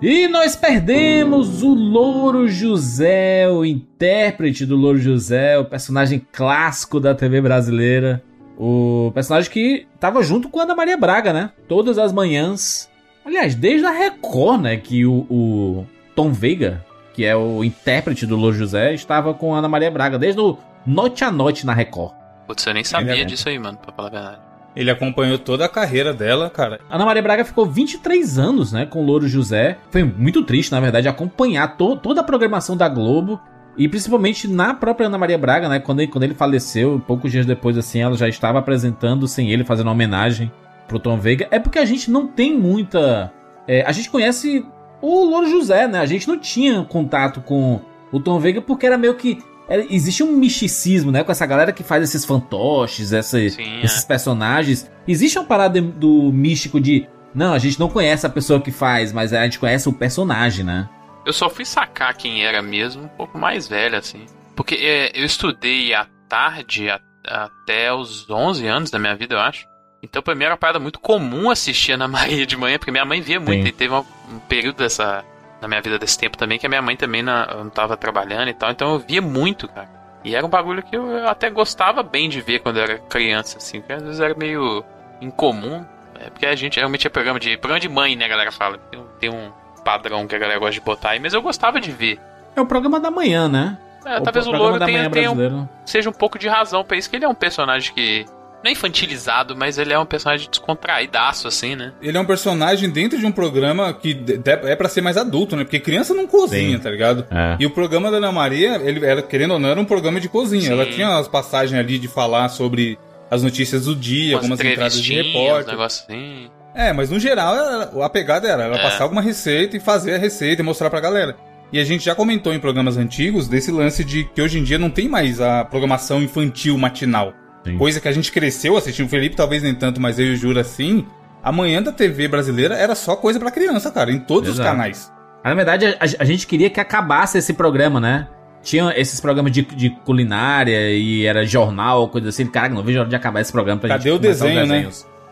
E nós perdemos o Louro José, o intérprete do Louro José, o personagem clássico da TV brasileira. O personagem que tava junto com a Ana Maria Braga, né? Todas as manhãs. Aliás, desde a Record, né? Que o, o Tom Veiga, que é o intérprete do Louro José, estava com a Ana Maria Braga, desde o Noite a Noite na Record. Putz, eu nem sabia disso aí, mano, pra falar a verdade. Ele acompanhou toda a carreira dela, cara. Ana Maria Braga ficou 23 anos, né, com o Louro José. Foi muito triste, na verdade, acompanhar to toda a programação da Globo. E principalmente na própria Ana Maria Braga, né? Quando ele, quando ele faleceu, poucos dias depois, assim, ela já estava apresentando sem ele, fazendo uma homenagem pro Tom Veiga. É porque a gente não tem muita. É, a gente conhece o Louro José, né? A gente não tinha contato com o Tom Veiga porque era meio que é, existe um misticismo, né? Com essa galera que faz esses fantoches, essa, Sim, esses é. personagens. Existe uma parada do místico de. Não, a gente não conhece a pessoa que faz, mas a gente conhece o personagem, né? Eu só fui sacar quem era mesmo um pouco mais velho, assim. Porque é, eu estudei à tarde a, até os 11 anos da minha vida, eu acho. Então, pra mim era uma parada muito comum assistir Ana Maria de manhã, porque minha mãe via muito. Sim. E teve um, um período dessa na minha vida desse tempo também, que a minha mãe também não tava trabalhando e tal, então eu via muito, cara. E era um bagulho que eu até gostava bem de ver quando eu era criança, assim, porque às vezes era meio incomum. É porque a gente realmente é programa de. Programa de mãe, né, a galera fala. Tem, tem um padrão que a galera gosta de botar aí, mas eu gostava de ver. É o programa da manhã, né? É, talvez o, o Louro tenha, tenha um, seja um pouco de razão pra isso, que ele é um personagem que não é infantilizado, mas ele é um personagem descontraídaço, assim, né? Ele é um personagem dentro de um programa que é para ser mais adulto, né? Porque criança não cozinha, Sim. tá ligado? É. E o programa da Ana Maria, ele era, querendo ou não, era um programa de cozinha. Sim. Ela tinha as passagens ali de falar sobre as notícias do dia, Umas algumas entradas de repórter. Um assim. É, mas no geral a pegada era ela é. passar alguma receita e fazer a receita e mostrar pra galera. E a gente já comentou em programas antigos desse lance de que hoje em dia não tem mais a programação infantil matinal. Sim. Coisa que a gente cresceu assistindo. O Felipe talvez nem tanto, mas eu e o Jura assim. A manhã da TV brasileira era só coisa para criança, cara, em todos Exato. os canais. Na verdade, a, a, gente queria que acabasse esse programa, né? Tinha esses programas de, de culinária e era jornal, coisa assim. Cara, não vejo a hora de acabar esse programa pra Cadê gente o desenho, né?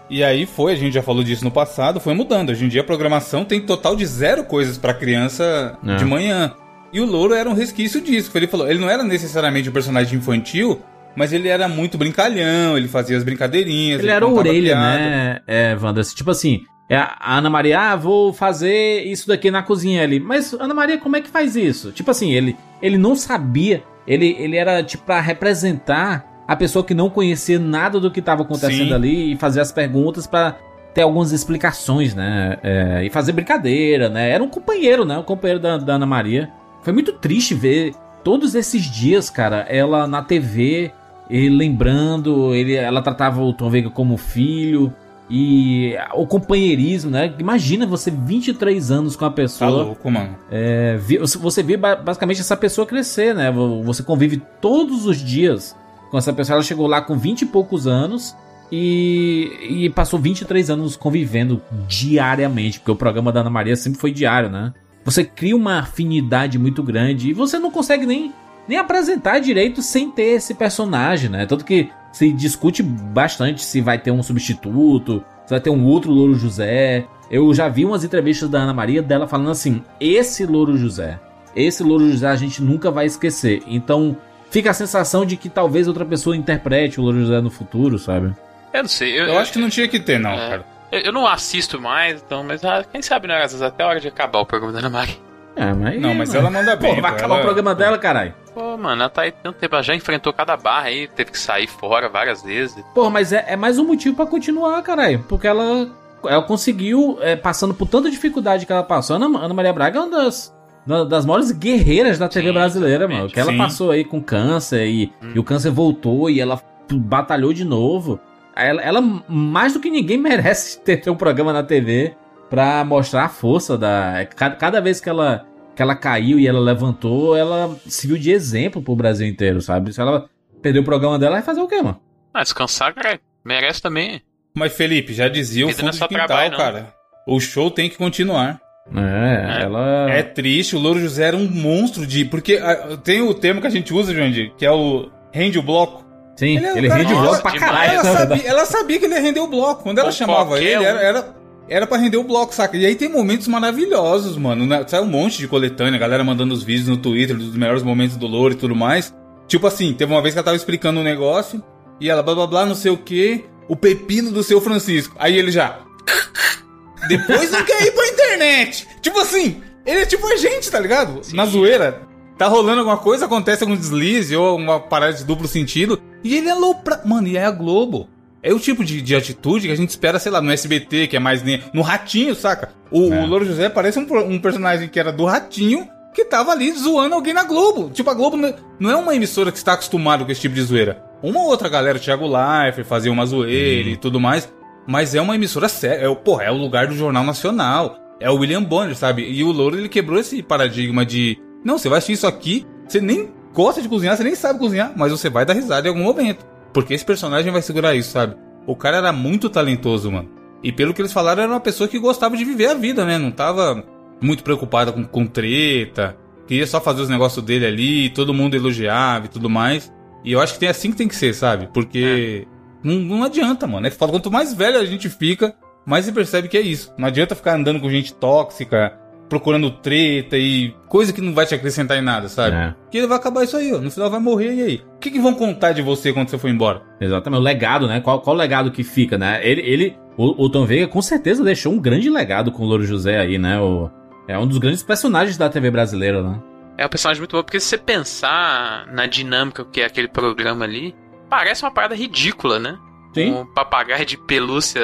E aí foi, a gente já falou disso no passado, foi mudando. Hoje em dia a programação tem total de zero coisas para criança é. de manhã. E o Louro era um resquício disso. Ele falou, ele não era necessariamente um personagem infantil, mas ele era muito brincalhão, ele fazia as brincadeirinhas. Ele, ele era orelha, piada. né, é, Wanda? Tipo assim, é a Ana Maria, ah, vou fazer isso daqui na cozinha ali. Mas, Ana Maria, como é que faz isso? Tipo assim, ele, ele não sabia. Ele, ele era, tipo, pra representar a pessoa que não conhecia nada do que estava acontecendo Sim. ali e fazer as perguntas para ter algumas explicações, né? É, e fazer brincadeira, né? Era um companheiro, né? Um companheiro da, da Ana Maria. Foi muito triste ver todos esses dias, cara, ela na TV ele lembrando, ele, ela tratava o Tom Veiga como filho. E o companheirismo, né? Imagina você 23 anos com a pessoa. Tá louco, mano. É, você vê basicamente essa pessoa crescer, né? Você convive todos os dias com essa pessoa. Ela chegou lá com 20 e poucos anos e, e passou 23 anos convivendo diariamente, porque o programa da Ana Maria sempre foi diário, né? Você cria uma afinidade muito grande e você não consegue nem nem apresentar direito sem ter esse personagem, né? Tanto que se discute bastante se vai ter um substituto, se vai ter um outro Louro José. Eu já vi umas entrevistas da Ana Maria dela falando assim: esse Louro José, esse Louro José a gente nunca vai esquecer. Então fica a sensação de que talvez outra pessoa interprete o Louro José no futuro, sabe? Eu não sei. Eu, eu acho que não tinha que ter, não, é, cara. Eu, eu, não assisto mais, então, mas ah, quem sabe, né? Às vezes até a hora de acabar o programa da Ana Maria. É, mas. Não, mas ela manda bem. Pô, vai acabar ela... o programa dela, caralho. Pô, mano, ela tá aí tanto tempo, ela já enfrentou cada barra aí, teve que sair fora várias vezes. Pô, mas é, é mais um motivo para continuar, caralho. Porque ela, ela conseguiu, é, passando por tanta dificuldade que ela passou. Ana, Ana Maria Braga é uma das, das maiores guerreiras da TV sim, brasileira, mano. Que ela sim. passou aí com câncer e, hum. e o câncer voltou e ela batalhou de novo. Ela, ela, mais do que ninguém, merece ter, ter um programa na TV pra mostrar a força da. Cada, cada vez que ela que ela caiu e ela levantou, ela serviu de exemplo pro Brasil inteiro, sabe? Se ela perder o programa dela, vai fazer o quê, mano? Ah, descansar, cara, merece também. Mas, Felipe, já dizia o fundo de quintal, trabalho, cara. O show tem que continuar. É, é, ela... É triste, o Louro José era um monstro de... Porque uh, tem o termo que a gente usa, Jandir, que é o rende o bloco. Sim, ele, ele rende o bloco pra caralho. Ela sabia, ela sabia, que ele ia render o bloco. Quando ela chamava ele, era, era era para render o bloco, saca? E aí tem momentos maravilhosos, mano. Né? Sai um monte de coletânea, a galera mandando os vídeos no Twitter dos melhores momentos do Louro e tudo mais. Tipo assim, teve uma vez que ela tava explicando um negócio e ela blá blá blá, não sei o que, o pepino do seu Francisco. Aí ele já. Depois não quer ir pra internet. Tipo assim, ele é tipo a gente, tá ligado? Sim. Na zoeira. Tá rolando alguma coisa, acontece algum deslize ou uma parada de duplo sentido. E ele é louco Mano, e é a Globo. É o tipo de, de atitude que a gente espera, sei lá, no SBT, que é mais. No Ratinho, saca? O, é. o Louro José parece um, um personagem que era do Ratinho, que tava ali zoando alguém na Globo. Tipo, a Globo não é uma emissora que está acostumada com esse tipo de zoeira. Uma outra galera, o Thiago Leifert, fazia uma zoeira uhum. e tudo mais. Mas é uma emissora séria. É, porra, é o lugar do Jornal Nacional. É o William Bonner, sabe? E o Louro, ele quebrou esse paradigma de... Não, você vai assistir isso aqui, você nem gosta de cozinhar, você nem sabe cozinhar, mas você vai dar risada em algum momento. Porque esse personagem vai segurar isso, sabe? O cara era muito talentoso, mano. E pelo que eles falaram, era uma pessoa que gostava de viver a vida, né? Não tava muito preocupada com, com treta. Queria só fazer os negócios dele ali, todo mundo elogiava e tudo mais. E eu acho que tem assim que tem que ser, sabe? Porque é. não, não adianta, mano. É foda. Quanto mais velho a gente fica, mais se percebe que é isso. Não adianta ficar andando com gente tóxica, procurando treta e coisa que não vai te acrescentar em nada, sabe? É. Que ele vai acabar isso aí, ó. No final vai morrer e aí? O que, que vão contar de você quando você for embora? Exatamente, o legado, né? Qual, qual o legado que fica, né? Ele, ele o, o, Tom Veiga com certeza deixou um grande legado com o Louro José aí, né? O, é um dos grandes personagens da TV brasileira, né? É um personagem muito bom, porque se você pensar na dinâmica que é aquele programa ali, parece uma parada ridícula, né? Sim. Um papagaio de pelúcia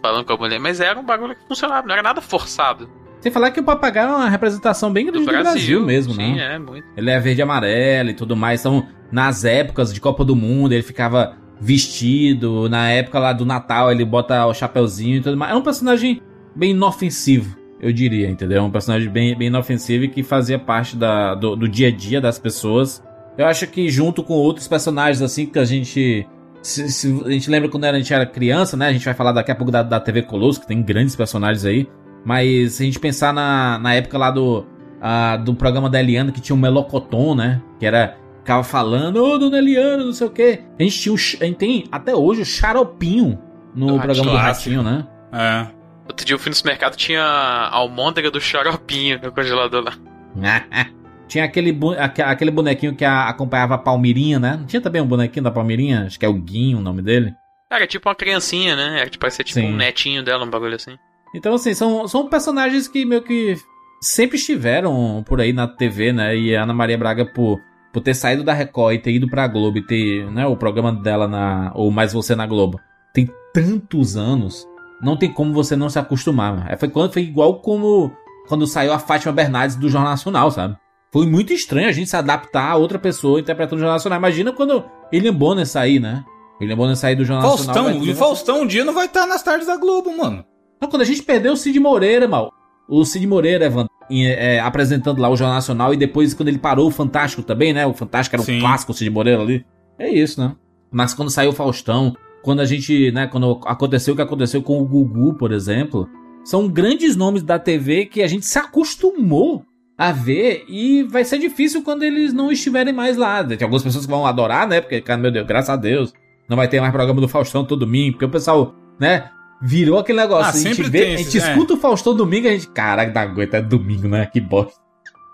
falando com a mulher, mas era um bagulho que funcionava, não era nada forçado. Sem falar que o papagaio é uma representação bem grande do Brasil, do Brasil mesmo, sim, né? é, muito. Ele é verde e amarelo e tudo mais. Então, nas épocas de Copa do Mundo, ele ficava vestido. Na época lá do Natal, ele bota o chapeuzinho e tudo mais. É um personagem bem inofensivo, eu diria, entendeu? Um personagem bem, bem inofensivo e que fazia parte da, do, do dia a dia das pessoas. Eu acho que junto com outros personagens, assim, que a gente se, se, a gente lembra quando a gente era criança, né? A gente vai falar daqui a pouco da, da TV Colosso, que tem grandes personagens aí. Mas se a gente pensar na, na época lá do, uh, do programa da Eliana, que tinha um Melocoton, né? Que era. Ficava falando, ô, oh, dona Eliana, não sei o quê. A gente tinha o, A gente tem até hoje o Xaropinho no do programa do Ratinho, né? É. Outro dia eu fui no supermercado tinha a almôndega do Xaropinho no congelador lá. Tinha aquele, aquele bonequinho que acompanhava a Palmirinha, né? Não tinha também um bonequinho da Palmirinha? Acho que é o Guinho o nome dele. Era tipo uma criancinha, né? Era tipo, parecia tipo Sim. um netinho dela, um bagulho assim. Então, assim, são, são personagens que meio que sempre estiveram por aí na TV, né? E a Ana Maria Braga, por, por ter saído da Record e ter ido pra Globo e ter né, o programa dela na. Ou Mais Você na Globo, tem tantos anos. Não tem como você não se acostumar. É, foi, quando, foi igual como quando saiu a Fátima Bernardes do Jornal Nacional, sabe? Foi muito estranho a gente se adaptar a outra pessoa interpretando o Jornal Nacional. Imagina quando William Bonner sair, né? William Bonner sair do Jornal Faustão, Nacional. E Faustão um dia não vai estar nas tardes da Globo, mano. Não, quando a gente perdeu o Cid Moreira, mal. O Cid Moreira, Evan, é, apresentando lá o Jornal Nacional e depois quando ele parou o Fantástico também, né? O Fantástico era um clássico, o Cid Moreira ali. É isso, né? Mas quando saiu o Faustão, quando a gente, né, quando aconteceu o que aconteceu com o Gugu, por exemplo, são grandes nomes da TV que a gente se acostumou a ver e vai ser difícil quando eles não estiverem mais lá. Tem algumas pessoas que vão adorar, né? Porque, cara, meu Deus, graças a Deus, não vai ter mais programa do Faustão todo domingo, porque o pessoal, né? Virou aquele negócio. Ah, a gente vê, a gente é. escuta o Faustão domingo e a gente, caraca, da aguenta, é domingo, né? Que bosta.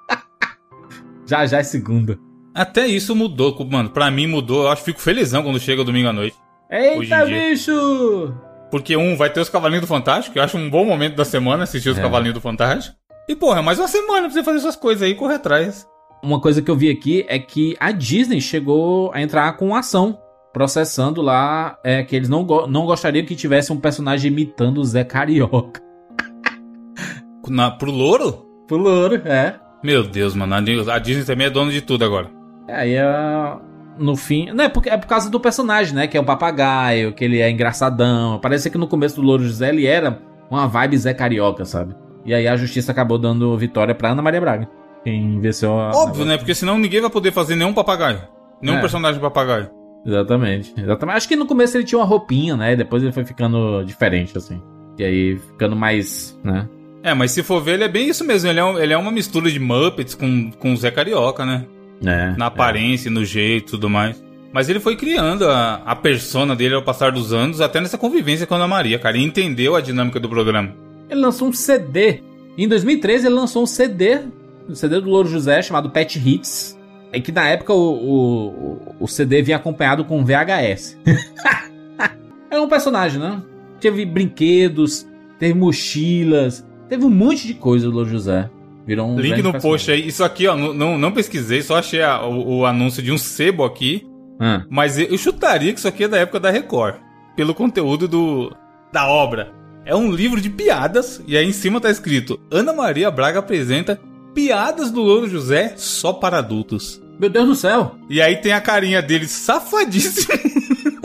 já já é segunda. Até isso mudou, mano. Pra mim mudou. Eu acho que fico felizão quando chega domingo à noite. Eita, bicho! Porque um, vai ter os Cavalinhos do Fantástico, que eu acho um bom momento da semana assistir os é. Cavalinhos do Fantástico. E, porra, mais uma semana pra você fazer suas coisas aí e correr atrás. Uma coisa que eu vi aqui é que a Disney chegou a entrar com ação, processando lá é, que eles não, go não gostariam que tivesse um personagem imitando o Zé Carioca. Na, pro louro? Pro louro, é. Meu Deus, mano, a Disney também é dona de tudo agora. É, aí é, no fim. Não, é, porque, é por causa do personagem, né? Que é o papagaio, que ele é engraçadão. Parece que no começo do Louro José ele era uma vibe Zé Carioca, sabe? E aí a justiça acabou dando vitória pra Ana Maria Braga. Quem venceu a. Óbvio, né? Porque senão ninguém vai poder fazer nenhum papagaio. Nenhum é. personagem papagaio. Exatamente, exatamente. Acho que no começo ele tinha uma roupinha, né? Depois ele foi ficando diferente, assim. E aí ficando mais, né? É, mas se for ver, ele é bem isso mesmo. Ele é, um, ele é uma mistura de Muppets com, com o Zé Carioca, né? É. Na aparência, é. no jeito e tudo mais. Mas ele foi criando a, a persona dele ao passar dos anos, até nessa convivência com a Ana Maria, cara, e entendeu a dinâmica do programa. Ele lançou um CD. Em 2013 ele lançou um CD, um CD do Louro José chamado Pet Hits. É que na época o, o, o CD vinha acompanhado com VHS. é um personagem, né? Teve brinquedos, teve mochilas, teve um monte de coisa do Louro José. Virou um Link no personagem. post aí. Isso aqui, ó, não, não pesquisei, só achei a, o, o, anúncio de um sebo aqui. Hum. Mas eu chutaria que isso aqui é da época da Record. Pelo conteúdo do da obra. É um livro de piadas, e aí em cima tá escrito: Ana Maria Braga apresenta Piadas do Louro José só para adultos. Meu Deus do céu! E aí tem a carinha dele safadíssimo.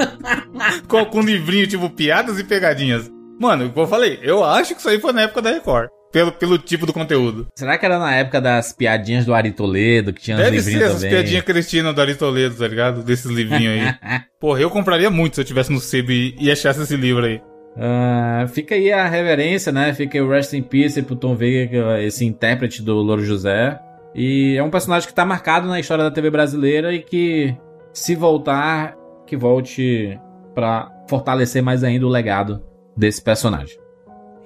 com, com um livrinho tipo Piadas e Pegadinhas. Mano, como eu falei, eu acho que isso aí foi na época da Record. Pelo, pelo tipo do conteúdo. Será que era na época das piadinhas do Ari Toledo, que tinha Deve uns livrinhos ser essas piadinhas cristina do Ari Toledo, tá ligado? Desses livrinhos aí. Porra, eu compraria muito se eu tivesse no sebo e, e achasse esse livro aí. Uh, fica aí a reverência, né? Fica aí o Rest in Peace pro Tom Veiga, esse intérprete do Louro José. E é um personagem que tá marcado na história da TV brasileira e que, se voltar, que volte para fortalecer mais ainda o legado desse personagem.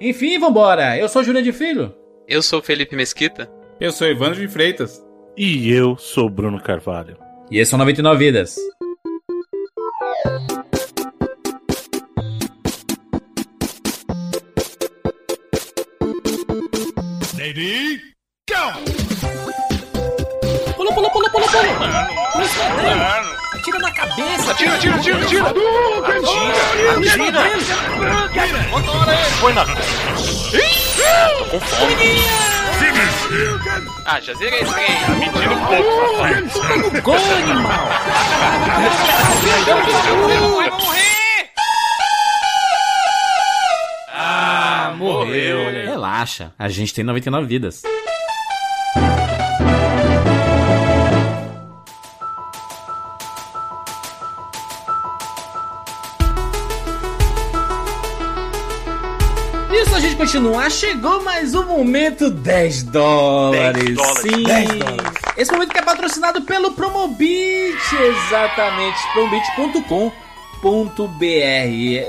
Enfim, vambora! Eu sou Júlia de Filho. Eu sou Felipe Mesquita. Eu sou Evandro de Freitas. E eu sou Bruno Carvalho. E esse é o 99 Vidas. Lady, go! Atira, atira, atira, atira! Põe na... Com fome! Ah, já zerei esse trem! Tá mentindo um pouco, papai! no gol, animal! Vai morrer! Ah, morreu! Relaxa, a gente tem 99 vidas. Continuar, chegou mais um momento 10 dólares. 10 dólares. Sim. 10 dólares. Esse momento que é patrocinado pelo Promobit, exatamente, promobit.com.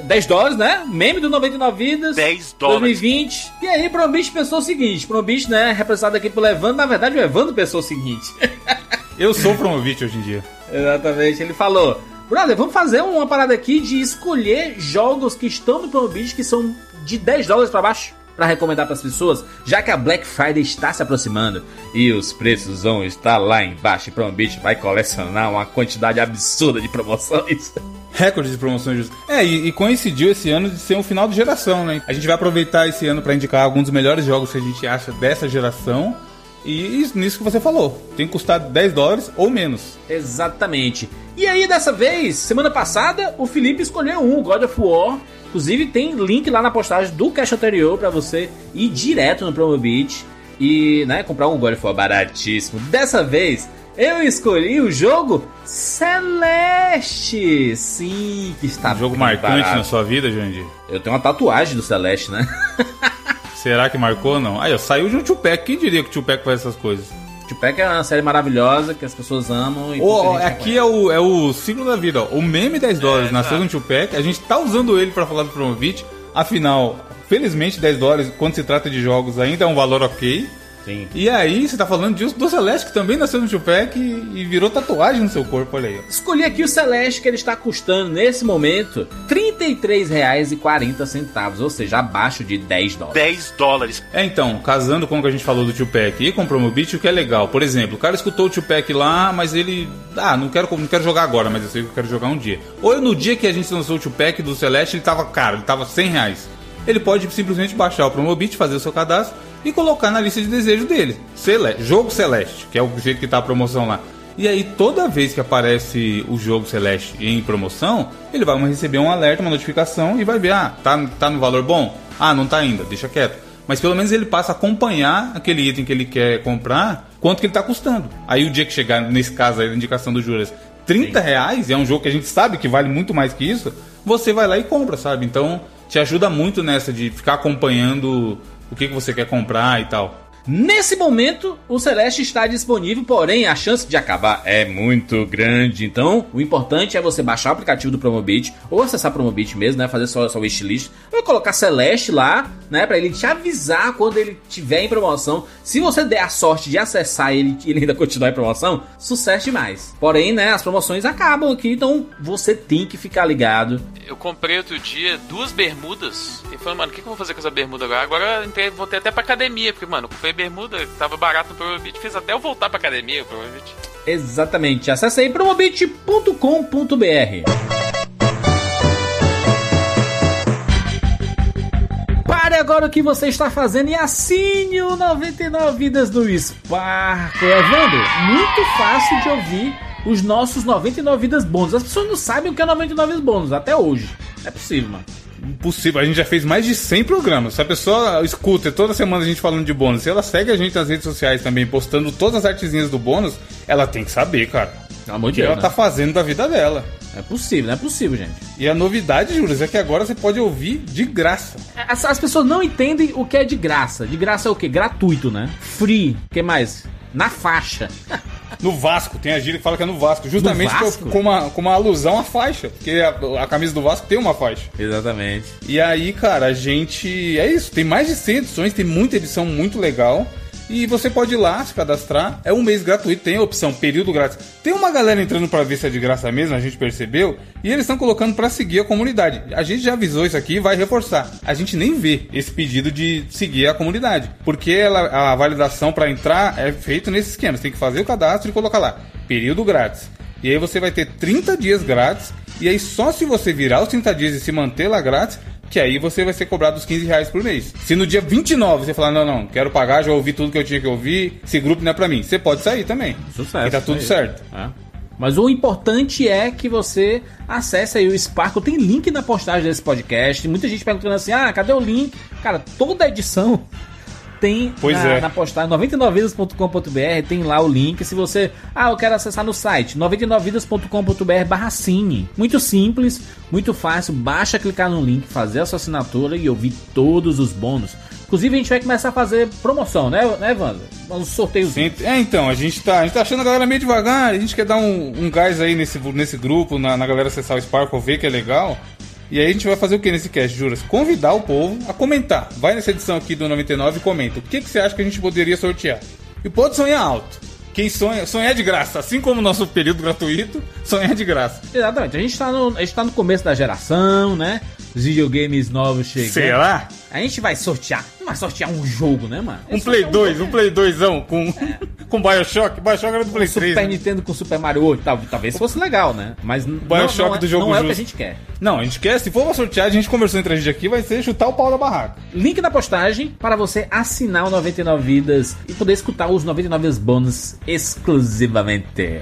10 dólares, né? Meme do 99 Vidas. 10 dólares. 2020. E aí, Promobit pensou o seguinte: Promobit, né? Representado aqui pelo Evandro. Na verdade, o Evandro pensou o seguinte: Eu sou o Promobit hoje em dia. Exatamente. Ele falou: Brother, vamos fazer uma parada aqui de escolher jogos que estão no Promobit que são de 10 dólares para baixo para recomendar para as pessoas, já que a Black Friday está se aproximando e os preços vão estar lá embaixo. E Promobit vai colecionar uma quantidade absurda de promoções. Recorde de promoções. É, e, e, coincidiu esse ano de ser um final de geração, né? A gente vai aproveitar esse ano para indicar alguns dos melhores jogos que a gente acha dessa geração. E nisso que você falou, tem que custar 10 dólares ou menos. Exatamente. E aí, dessa vez, semana passada, o Felipe escolheu um, God of War, Inclusive tem link lá na postagem do cash anterior para você ir direto no Promobit e né, comprar um War baratíssimo. Dessa vez eu escolhi o jogo Celeste. Sim, que está um jogo marcante barato. na sua vida, Jandir. Eu tenho uma tatuagem do Celeste, né? Será que marcou ou não? Aí, ó, saiu de um Tupac. Quem diria que o Tupac faz essas coisas? Tupac é uma série maravilhosa que as pessoas amam. E oh, aqui é o, é o ciclo da vida. Ó. O meme 10 dólares é, nasceu no Tupac. A gente tá usando ele para falar do Promovit. Afinal, felizmente 10 dólares, quando se trata de jogos, ainda é um valor ok. Sim. E aí, você tá falando disso do Celeste, que também nasceu no Tupac e, e virou tatuagem no seu corpo, olha aí. Escolhi aqui o Celeste, que ele está custando, nesse momento, R$ 33,40, ou seja, abaixo de 10 dólares. 10 dólares. É, então, casando com o que a gente falou do Tupac e com o Promobit, o que é legal. Por exemplo, o cara escutou o Tupac lá, mas ele... Ah, não quero, não quero jogar agora, mas eu sei que eu quero jogar um dia. Ou no dia que a gente lançou o Tupac do Celeste, ele tava caro, ele tava 100 reais. Ele pode simplesmente baixar o Promobit, fazer o seu cadastro e colocar na lista de desejo dele. Celeste, jogo Celeste, que é o jeito que tá a promoção lá. E aí, toda vez que aparece o jogo Celeste em promoção, ele vai receber um alerta, uma notificação e vai ver: ah, tá, tá no valor bom? Ah, não tá ainda, deixa quieto. Mas pelo menos ele passa a acompanhar aquele item que ele quer comprar, quanto que ele tá custando. Aí o dia que chegar, nesse caso aí, a indicação do Juras, 30 Sim. reais, é um jogo que a gente sabe que vale muito mais que isso, você vai lá e compra, sabe? Então te ajuda muito nessa de ficar acompanhando o que, que você quer comprar e tal. Nesse momento, o Celeste está disponível, porém a chance de acabar é muito grande. Então, o importante é você baixar o aplicativo do Promobit ou acessar Promobit mesmo, né? Fazer só sua wishlist. Vai colocar Celeste lá, né? Para ele te avisar quando ele tiver em promoção. Se você der a sorte de acessar ele e ele ainda continuar em promoção, sucesso demais. Porém, né? As promoções acabam aqui, então você tem que ficar ligado. Eu comprei outro dia duas bermudas e falei, mano, o que, que eu vou fazer com essa bermuda agora? Agora eu voltei até pra academia, porque, mano, comprei bermuda, tava barato no Promobit, fiz até eu voltar pra academia, Promobit. Exatamente. Acesse aí promobit.com.br. Pare agora o que você está fazendo e assine o 99 Vidas do Sparco. Evandro, muito fácil de ouvir os nossos 99 Vidas bônus. As pessoas não sabem o que é 99 Vidas bônus até hoje. É possível, mano possível. A gente já fez mais de 100 programas. Se a pessoa escuta toda semana a gente falando de bônus, se ela segue a gente nas redes sociais também, postando todas as artezinhas do bônus, ela tem que saber, cara. Amor o que ela né? tá fazendo da vida dela. É possível, não é possível, gente. E a novidade, Júlio, é que agora você pode ouvir de graça. As, as, pessoas não entendem o que é de graça. De graça é o quê? Gratuito, né? Free. O que mais? Na faixa. No Vasco, tem a gíria que fala que é no Vasco. Justamente no Vasco? Com, uma, com uma alusão à faixa. Porque a, a, camisa do Vasco tem uma faixa. Exatamente. E aí, cara, a gente. É isso. Tem mais de 100 edições, tem muita edição muito legal. E você pode ir lá se cadastrar. É um mês gratuito, tem a opção período grátis. Tem uma galera entrando para ver se é de graça mesmo, a gente percebeu. E eles estão colocando para seguir a comunidade. A gente já avisou isso aqui e vai reforçar. A gente nem vê esse pedido de seguir a comunidade. Porque ela, a validação para entrar é feito nesse esquema. Você tem que fazer o cadastro e colocar lá. Período grátis. E aí você vai ter 30 dias grátis. E aí só se você virar os 30 dias e se manter lá grátis, que aí você vai ser cobrado os 15 reais por mês. Se no dia 29 você falar, não, não, quero pagar, já ouvi tudo que eu tinha que ouvir, esse grupo não é pra mim, você pode sair também. Sucesso. E tá tudo certo. É. Mas o importante é que você acesse aí o Sparkle. Tem link na postagem desse podcast. Muita gente perguntando assim: ah, cadê o link? Cara, toda edição tem pois na, é. na postagem 99vidas.com.br, tem lá o link. Se você, ah, eu quero acessar no site 99vidas.com.br/barra cine. Muito simples, muito fácil. Basta clicar no link, fazer a sua assinatura e ouvir todos os bônus. Inclusive, a gente vai começar a fazer promoção, né, né Evandro? Um sorteio. É, então, a gente, tá, a gente tá achando a galera meio devagar. A gente quer dar um, um gás aí nesse, nesse grupo, na, na galera acessar o Sparkle, ver que é legal. E aí a gente vai fazer o que nesse cast, Juras? Convidar o povo a comentar. Vai nessa edição aqui do 99 e comenta. O que, que você acha que a gente poderia sortear? E pode sonhar alto. Quem sonha, sonhar de graça, assim como o nosso período gratuito, sonhar de graça. Exatamente, a gente tá no, a gente tá no começo da geração, né? Os videogames novos chegando. Será? A gente vai sortear. Não vai sortear um jogo, né, mano? Um Play 2, um, um Play 2ão com, é. com Bioshock. Bioshock era do Play um 3. Super né? Nintendo com Super Mario 8. Talvez fosse legal, né? Mas Bioshock não, não é, do jogo não é o que a gente quer. Não, a gente quer. Se for pra sortear, a gente conversou entre a gente aqui, vai ser chutar o pau da barraca. Link na postagem para você assinar o 99 Vidas e poder escutar os 99 Vidas bônus exclusivamente.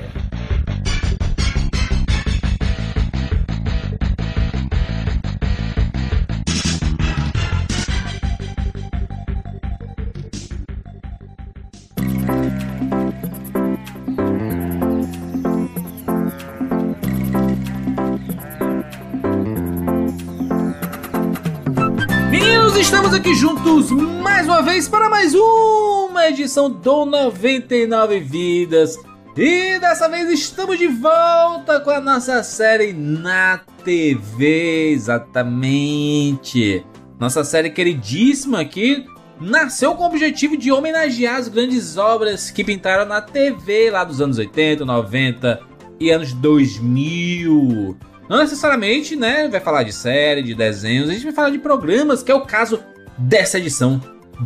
Juntos mais uma vez para mais uma edição do 99 Vidas. E dessa vez estamos de volta com a nossa série na TV, exatamente. Nossa série queridíssima aqui nasceu com o objetivo de homenagear as grandes obras que pintaram na TV lá dos anos 80, 90 e anos 2000. Não necessariamente, né, vai falar de série, de desenhos, a gente vai falar de programas, que é o caso dessa edição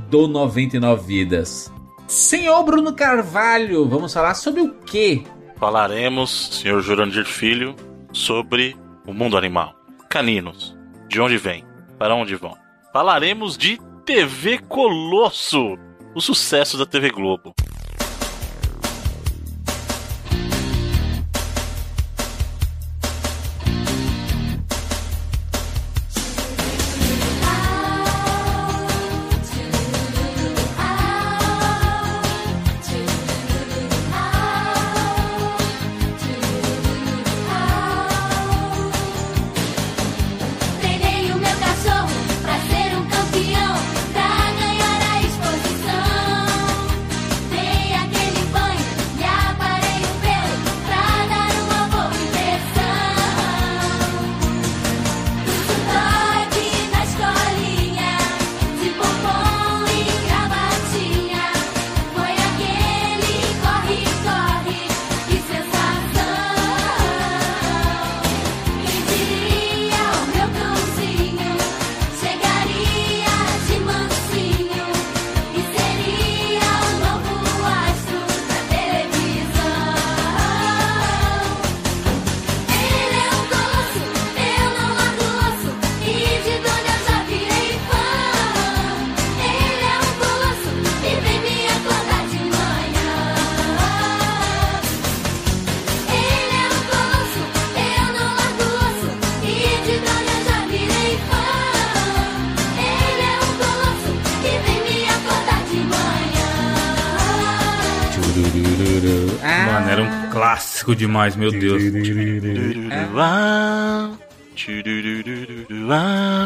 do 99 Vidas. Senhor Bruno Carvalho, vamos falar sobre o quê? Falaremos, senhor Jurandir Filho, sobre o mundo animal. Caninos. De onde vem? Para onde vão? Falaremos de TV Colosso, o sucesso da TV Globo. Clássico demais, meu Deus.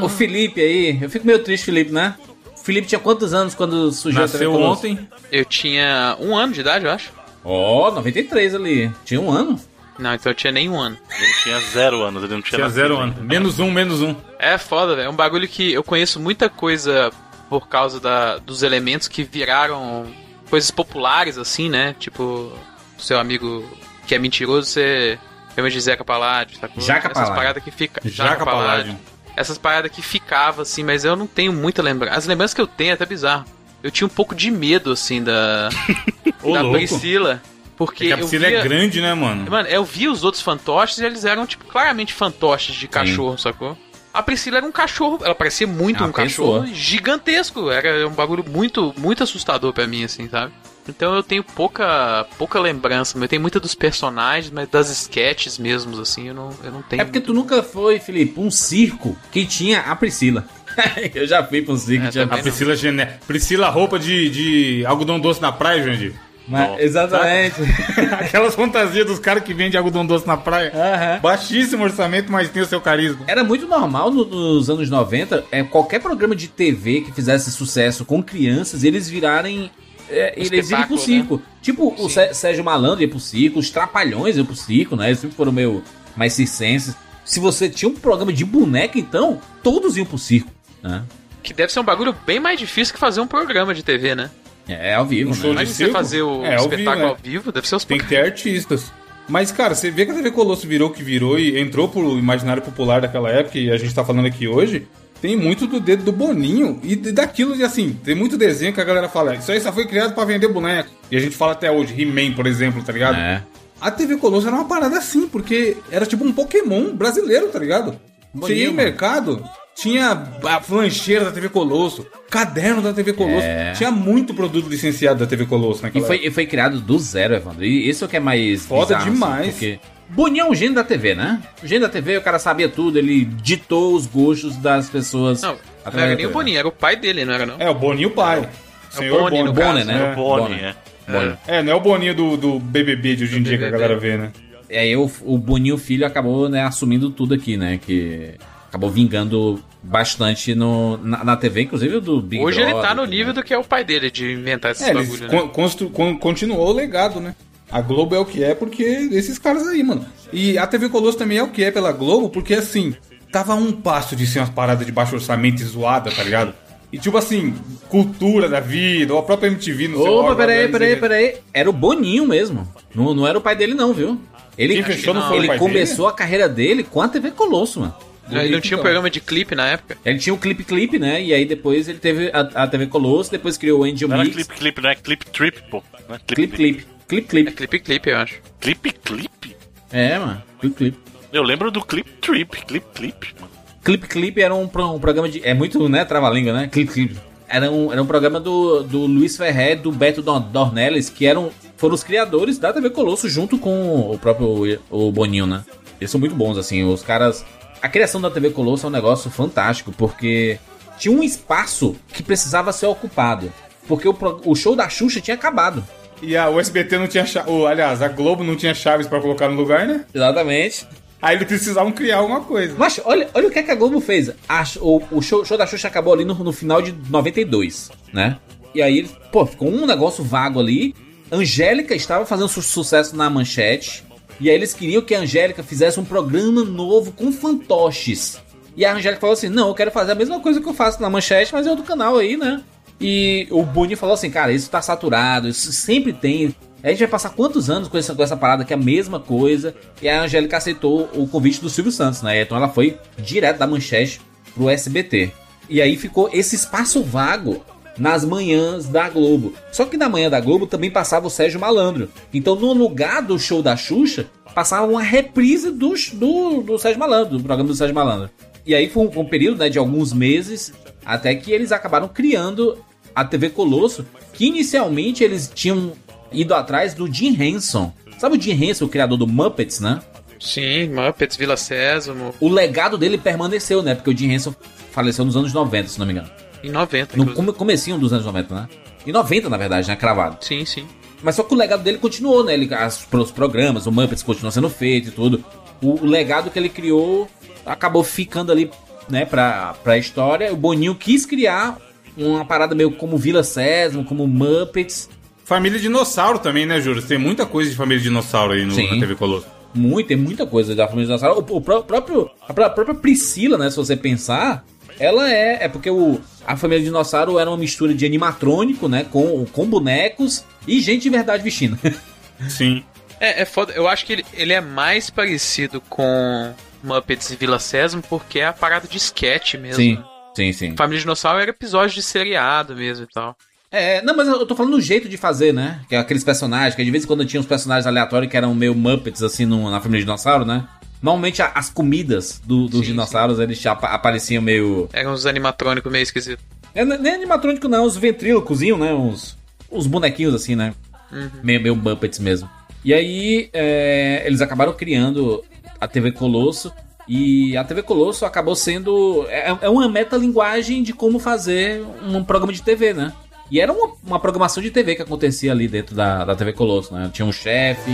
O Felipe aí, eu fico meio triste, Felipe, né? O Felipe tinha quantos anos quando surgiu Nasceu ontem? Eu tinha um ano de idade, eu acho. Ó, oh, 93 ali. Tinha um ano? Não, então eu tinha nem um ano. Ele tinha zero anos, ele não tinha, tinha zero anos. Menos um, menos um. É foda, velho. É um bagulho que eu conheço muita coisa por causa da, dos elementos que viraram coisas populares, assim, né? Tipo, seu amigo que é mentiroso, você de Zeca Paládio, tá? Jaca Essas paradas que fica. Jaca, Jaca Paládio. Essas paradas que ficava, assim, mas eu não tenho muita lembrança. As lembranças que eu tenho é até bizarro. Eu tinha um pouco de medo, assim, da. da louco. Priscila. Porque é a Priscila via... é grande, né, mano? Mano, eu vi os outros fantoches e eles eram, tipo, claramente fantoches de cachorro, Sim. sacou? A Priscila era um cachorro, ela parecia muito ah, um cachorro gigantesco. Era um bagulho muito, muito assustador para mim, assim, sabe? Então eu tenho pouca, pouca lembrança, eu tenho muita dos personagens, mas das sketches mesmo, assim, eu não, eu não tenho. É porque tu nunca foi, Felipe, um circo que tinha a Priscila. eu já fui pra um circo. É, a Priscila Gené. Priscila roupa de, de algodão doce na praia, Jandir. Mas, exatamente. Aquelas fantasias dos caras que vendem algodão doce na praia. Uhum. Baixíssimo orçamento, mas tem o seu carisma. Era muito normal no, nos anos 90, é, qualquer programa de TV que fizesse sucesso com crianças, eles virarem. É, eles irem pro circo. Né? Tipo, Sim. o Sérgio Malandro ia pro circo, os Trapalhões iam pro circo, né? Eles sempre foram meio mais circenses. Se você tinha um programa de boneca, então, todos iam pro circo, né? Que deve ser um bagulho bem mais difícil que fazer um programa de TV, né? É, ao vivo, um né? Mas você fazer o é, espetáculo ao vivo, é. ao vivo, deve ser os Tem que ter artistas. Mas, cara, você vê que a TV Colosso virou o que virou e entrou pro imaginário popular daquela época e a gente tá falando aqui hoje. Tem muito do dedo do Boninho e daquilo de assim, tem muito desenho que a galera fala, isso aí só foi criado para vender boneco. E a gente fala até hoje, He-Man, por exemplo, tá ligado? É. A TV Colosso era uma parada assim, porque era tipo um Pokémon brasileiro, tá ligado? Boninho, ia no mercado, tinha a flancheira da TV Colosso, caderno da TV Colosso. É. Tinha muito produto licenciado da TV Colosso naquela E foi, e foi criado do zero, Evandro. E isso é o que é mais. Foda bizarro, assim, demais. Assim, porque Boninho é um gênio da TV, né? O gênio da TV, o cara sabia tudo, ele ditou os gostos das pessoas. Não, não era nem o Boninho, era o pai dele, não era não? É, o Boninho o pai. É, Senhor o Boninho, Boni, Boni, né? É. Boni, é. É. é, não é o Boninho do, do BBB de hoje em dia que a galera vê, né? É, aí o, o Boninho filho acabou né, assumindo tudo aqui, né? Que acabou vingando bastante no, na, na TV, inclusive do Big Hoje Brother, ele tá no nível do que é o pai dele, de inventar esses é, bagulho, né? Constru, con, continuou o legado, né? A Globo é o que é porque esses caras aí, mano. E a TV Colosso também é o que é pela Globo, porque assim, tava um passo de ser umas paradas de baixo orçamento e zoada, tá ligado? E tipo assim, cultura da vida, ou a própria MTV no seu Opa, peraí, peraí, peraí. Era o Boninho mesmo. Não, não era o pai dele, não, viu? Ele, ele começou dele? a carreira dele com a TV Colosso, mano. Ele não tinha um programa de clipe na época? Ele tinha o um Clip Clip, né? E aí depois ele teve a, a TV Colosso, depois criou o Angel não Mix. Não é Clip Clip, não é Clip Trip, pô. É clip, clip Clip Clip. É Clip Clip, eu acho. Clip Clip? É, mano. Clip Clip. Eu lembro do Clip Trip, Clip Clip, mano. Clip Clip era um, um programa de... É muito, né, trava-língua, né? Clip Clip. Era um, era um programa do, do Luiz Ferrer, do Beto Dornelles, que eram, foram os criadores da TV Colosso junto com o próprio o Boninho, né? Eles são muito bons, assim. Os caras a criação da TV Colosso é um negócio fantástico, porque tinha um espaço que precisava ser ocupado. Porque o, o show da Xuxa tinha acabado. E a USBT não tinha chave. Aliás, a Globo não tinha chaves para colocar no lugar, né? Exatamente. Aí eles precisavam criar alguma coisa. Mas olha, olha o que, é que a Globo fez. A, o, o show, show, da Xuxa acabou ali no, no, final de 92, né? E aí, pô, ficou um negócio vago ali. Angélica estava fazendo su sucesso na manchete. E aí eles queriam que a Angélica fizesse um programa novo com fantoches. E a Angélica falou assim: Não, eu quero fazer a mesma coisa que eu faço na manchete, mas é outro canal aí, né? E o Boninho falou assim: Cara, isso tá saturado, isso sempre tem. A gente vai passar quantos anos com essa, com essa parada que é a mesma coisa? E a Angélica aceitou o convite do Silvio Santos, né? Então ela foi direto da manchete pro SBT. E aí ficou esse espaço vago nas manhãs da Globo. Só que na manhã da Globo também passava o Sérgio Malandro. Então, no lugar do show da Xuxa, passava uma reprise do, do, do Sérgio Malandro, do programa do Sérgio Malandro. E aí foi um, um período né, de alguns meses, até que eles acabaram criando a TV Colosso, que inicialmente eles tinham ido atrás do Jim Henson. Sabe o Jim Henson, o criador do Muppets, né? Sim, Muppets, Vila Sésamo. O legado dele permaneceu, né? Porque o Jim Henson faleceu nos anos 90, se não me engano. Em 90, No come, comecinho dos anos 90, né? Em 90, na verdade, né? Cravado. Sim, sim. Mas só que o legado dele continuou, né? Ele, as, os programas, o Muppets continuou sendo feito e tudo. O, o, legado que ele criou acabou ficando ali, né, pra, pra história. O Boninho quis criar uma parada meio como Vila Sésamo, como Muppets. Família Dinossauro também, né, Júlio? Tem muita coisa de Família Dinossauro aí no, na TV Colosso. Muito, tem muita coisa da Família Dinossauro. O, o próprio, a própria Priscila, né, se você pensar, ela é. É porque o, a família dinossauro era uma mistura de animatrônico, né? Com, com bonecos e gente de verdade vestindo. Sim. É, é foda. Eu acho que ele, ele é mais parecido com Muppets e Vila Sésamo porque é a parada de sketch mesmo. Sim, sim, sim. Família Dinossauro era episódio de seriado mesmo e tal. É, não, mas eu tô falando do jeito de fazer, né? Que é aqueles personagens, que de vez em quando tinha uns personagens aleatórios que eram meio Muppets, assim, no, na família dinossauro, né? Normalmente as comidas do, dos sim, dinossauros sim. eles já apareciam meio. Eram uns animatrônicos meio esquisitos. É, nem animatrônico não, os ventrílocozinhos, né? Uns, uns bonequinhos assim, né? Uhum. Meio, meio Muppets mesmo. E aí é, eles acabaram criando a TV Colosso. E a TV Colosso acabou sendo. É, é uma metalinguagem de como fazer um programa de TV, né? E era uma, uma programação de TV que acontecia ali dentro da, da TV Colosso, né? Tinha um chefe.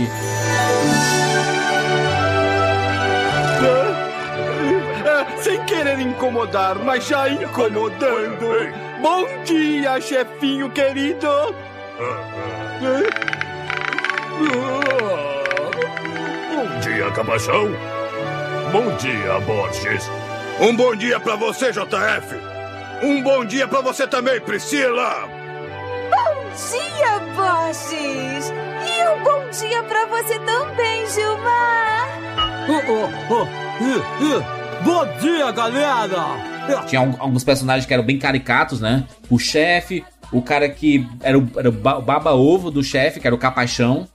sem querer incomodar, mas já incomodando. Bom dia, chefinho querido. Bom dia, Cabação. Bom dia, Borges. Um bom dia para você, JF. Um bom dia para você também, Priscila. Bom dia, Borges. E um bom dia para você também, Gilmar. Oh, oh, oh. Uh, uh. Bom dia, galera! Tinha alguns personagens que eram bem caricatos, né? O chefe, o cara que era o, era o baba-ovo do chefe, que era o Capachão.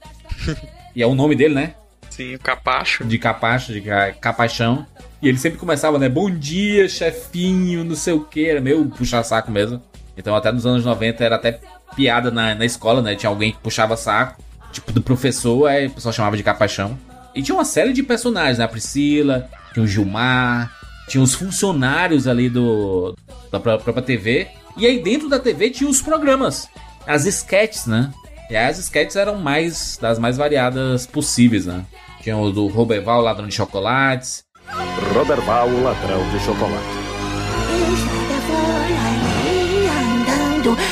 e é o nome dele, né? Sim, Capacho. De Capacho, de Capachão. E ele sempre começava, né? Bom dia, chefinho, não sei o que. Era meio puxa-saco mesmo. Então, até nos anos 90 era até piada na, na escola, né? Tinha alguém que puxava saco, tipo do professor, aí o pessoal chamava de Capachão. E tinha uma série de personagens, né? A Priscila, tinha o Gilmar, tinha os funcionários ali do da própria TV. E aí dentro da TV tinha os programas, as sketches, né? E as sketches eram mais das mais variadas possíveis, né? Tinha o do Roberval, ladrão de chocolates. Roberval, ladrão de chocolate.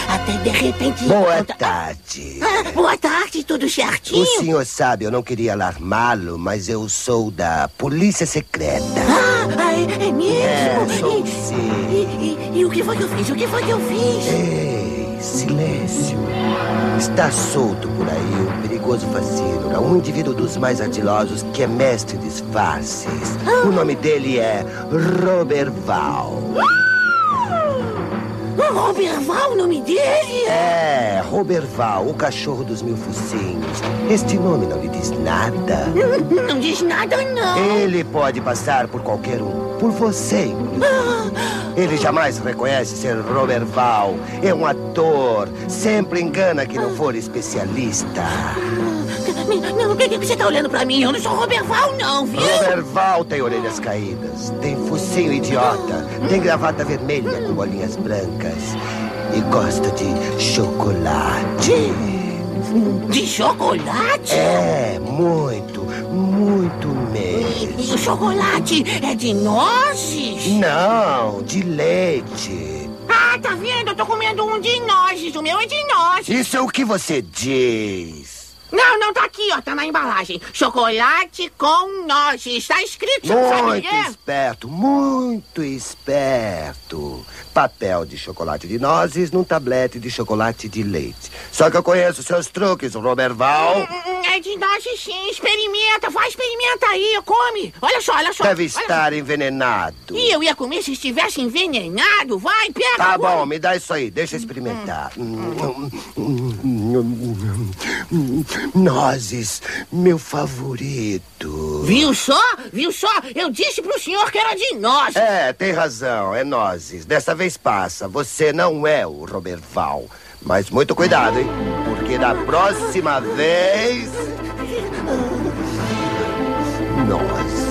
até de repente. Boa tarde. Ah, boa tarde, tudo certinho? O senhor sabe, eu não queria alarmá-lo, mas eu sou da Polícia Secreta. Ah, é, é mesmo? É, sou e, sim. E, e, e, o que foi que eu fiz? O que foi que eu fiz? Ei, silêncio. Está solto por aí um perigoso fascínora, um indivíduo dos mais ardilosos que é mestre de disfarces. Ah. O nome dele é Robert Val. Ah! Roberval, o nome dele? É, Roberval, o cachorro dos mil focinhos. Este nome não lhe diz nada. Não, não diz nada, não. Ele pode passar por qualquer um. Por você, inclusive. Ah. Ele jamais reconhece ser Roberval. É um ator. Sempre engana quem não for especialista. Não, o que, que você tá olhando pra mim? Eu não sou Roberval, não, viu? Roberval tem orelhas caídas, tem focinho idiota, tem gravata vermelha com bolinhas brancas e gosta de chocolate. De chocolate? É, muito, muito mesmo. E o chocolate é de nozes? Não, de leite. Ah, tá vendo? Eu tô comendo um de nozes. O meu é de nozes. Isso é o que você diz. Não, não, tá aqui, ó, tá na embalagem. Chocolate com nozes. Tá escrito, muito sabe Muito esperto, muito esperto. Papel de chocolate de nozes num tablete de chocolate de leite. Só que eu conheço seus truques, Robert Val. Hum, hum, hum, é de nozes sim, experimenta, vai, experimenta aí, come. Olha só, olha só. Deve olha estar só. envenenado. E eu ia comer se estivesse envenenado, vai, pega. Tá come. bom, me dá isso aí, deixa eu experimentar. Hum. Nozes, meu favorito. Viu só? Viu só? Eu disse pro senhor que era de nozes. É, tem razão, é nozes. Dessa vez passa. Você não é o Roberval. Mas muito cuidado, hein? Porque da próxima vez. Nozes.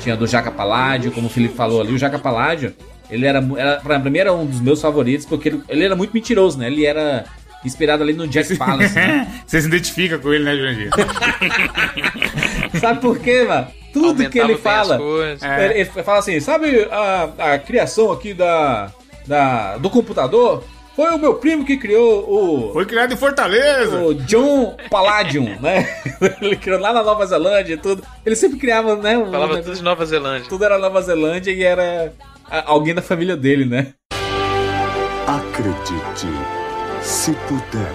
Tinha do Jaca Paládio, como o Felipe falou ali. O Jaca Paládio, ele era, era pra mim, era um dos meus favoritos, porque ele, ele era muito mentiroso, né? Ele era inspirado ali no Jack Palance. Né? Você se identifica com ele, né, Jurandir? Sabe por quê, mano? Tudo Aumentava que ele fala. É. Ele, ele, fala assim: sabe a, a criação aqui da, da, do computador? Foi o meu primo que criou o. Foi criado em Fortaleza! O John Palladium, né? Ele criou lá na Nova Zelândia e tudo. Ele sempre criava, né? Falava um, tudo de Nova Zelândia. Tudo era Nova Zelândia e era alguém da família dele, né? Acredite, se puder.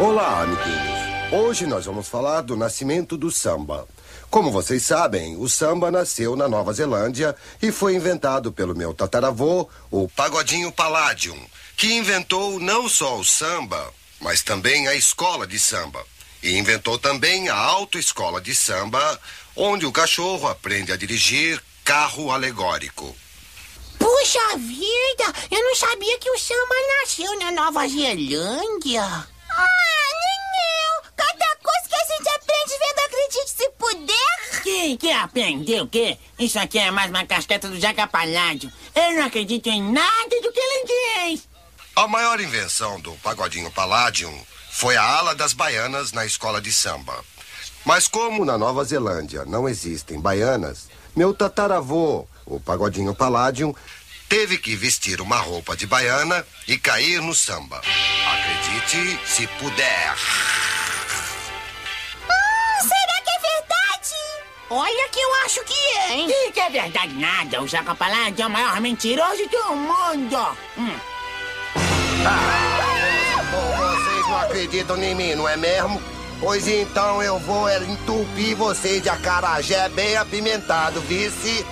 Olá, amiguinhos. Hoje nós vamos falar do nascimento do samba. Como vocês sabem, o samba nasceu na Nova Zelândia e foi inventado pelo meu tataravô, o Pagodinho Palladium, que inventou não só o samba, mas também a escola de samba. E inventou também a autoescola de samba, onde o cachorro aprende a dirigir carro alegórico. Puxa vida, eu não sabia que o samba nasceu na Nova Zelândia. Ah, Nenel, cada coisa que a gente aprende vendo Acredite Se Puder. Que, que aprender o quê? Isso aqui é mais uma casqueta do Jaca Paládio. Eu não acredito em nada do que ele diz. A maior invenção do Pagodinho Palladium foi a ala das baianas na escola de samba. Mas como na Nova Zelândia não existem baianas, meu tataravô, o Pagodinho Palladium, teve que vestir uma roupa de baiana e cair no samba. Acredite se puder. Ah, será que é verdade? Olha que eu acho que é, hein? E que é verdade nada. O Jaca Paládio é o maior mentiroso do mundo. Hum. Ah, vocês não acreditam em mim, não é mesmo? Pois então eu vou entupir vocês de acarajé bem apimentado, vice?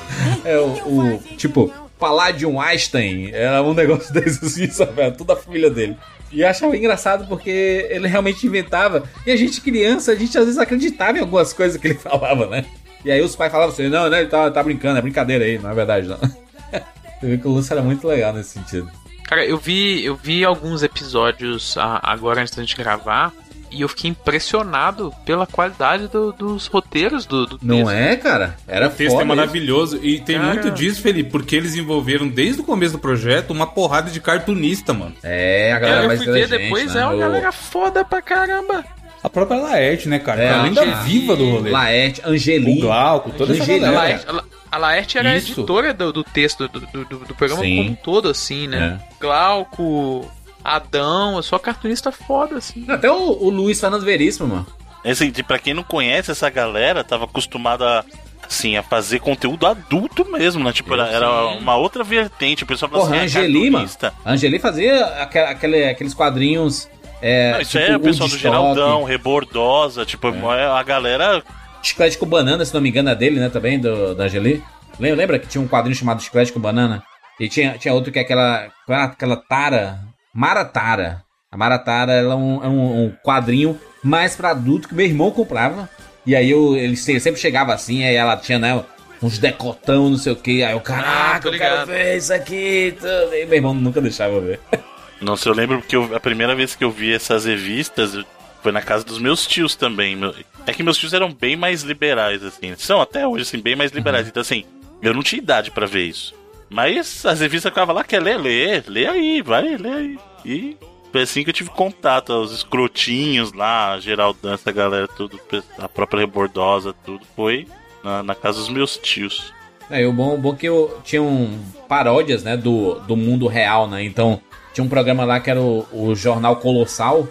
É o, o tipo, Palladium Einstein, era um negócio desse assim, sabe? Toda a família dele. E eu achava engraçado porque ele realmente inventava. E a gente, criança, a gente às vezes acreditava em algumas coisas que ele falava, né? E aí os pais falavam assim: não, né? Ele tá, tá brincando, é brincadeira aí, não é verdade, não. Você vê que o Lúcio era muito legal nesse sentido. Cara, eu vi, eu vi alguns episódios agora antes da gente gravar e eu fiquei impressionado pela qualidade do, dos roteiros do, do Não é, cara? Era O texto é maravilhoso e tem cara... muito disso, Felipe, porque eles envolveram desde o começo do projeto uma porrada de cartunista, mano. É, a galera é, mais eu fui ver depois, né? é uma galera foda pra caramba. A própria Laerte, né, cara? É, a lenda viva do rolê. Laerte, Angeli. O Glauco, toda Angeli, essa Laerte, a Laerte era Isso. a editora do, do texto do, do, do programa Sim. como um todo, assim, né? É. Glauco, Adão, eu sou cartunista foda, assim. Até o, o Luiz Fernando Veríssimo, mano. Esse, de, pra quem não conhece, essa galera tava acostumada assim, a fazer conteúdo adulto mesmo, né? Tipo, era, era uma outra vertente. O pessoal falava Porra, assim, Angeli, mano. Angeli fazia aquele, aqueles quadrinhos. É, não, isso tipo, é o pessoal do Geraldão, Rebordosa, tipo, é. a galera. Chiclete com banana, se não me engano, é dele, né? Também, do, da Angeli. Lembra que tinha um quadrinho chamado Chiclete com banana? E tinha, tinha outro que é aquela. Aquela tara Maratara. A Maratara é um, é um, um quadrinho mais para adulto que meu irmão comprava. E aí eu, ele sempre chegava assim, aí ela tinha, né, uns decotão, não sei o que. Aí eu, caraca, ah, eu quero ver isso aqui. Tudo. E meu irmão nunca deixava ver. Nossa, eu lembro porque eu, a primeira vez que eu vi essas revistas foi na casa dos meus tios também. É que meus tios eram bem mais liberais, assim. São até hoje, assim, bem mais liberais. Uhum. Então, assim, eu não tinha idade para ver isso. Mas as revistas ficavam lá, quer ler, lê, lê aí, vai, lê aí. E foi assim que eu tive contato, os escrotinhos lá, Geraldão, essa galera, tudo, a própria Rebordosa, tudo, foi na, na casa dos meus tios. É, o bom, o bom é que eu tinha um paródias, né, do, do mundo real, né, então tinha um programa lá que era o, o Jornal Colossal,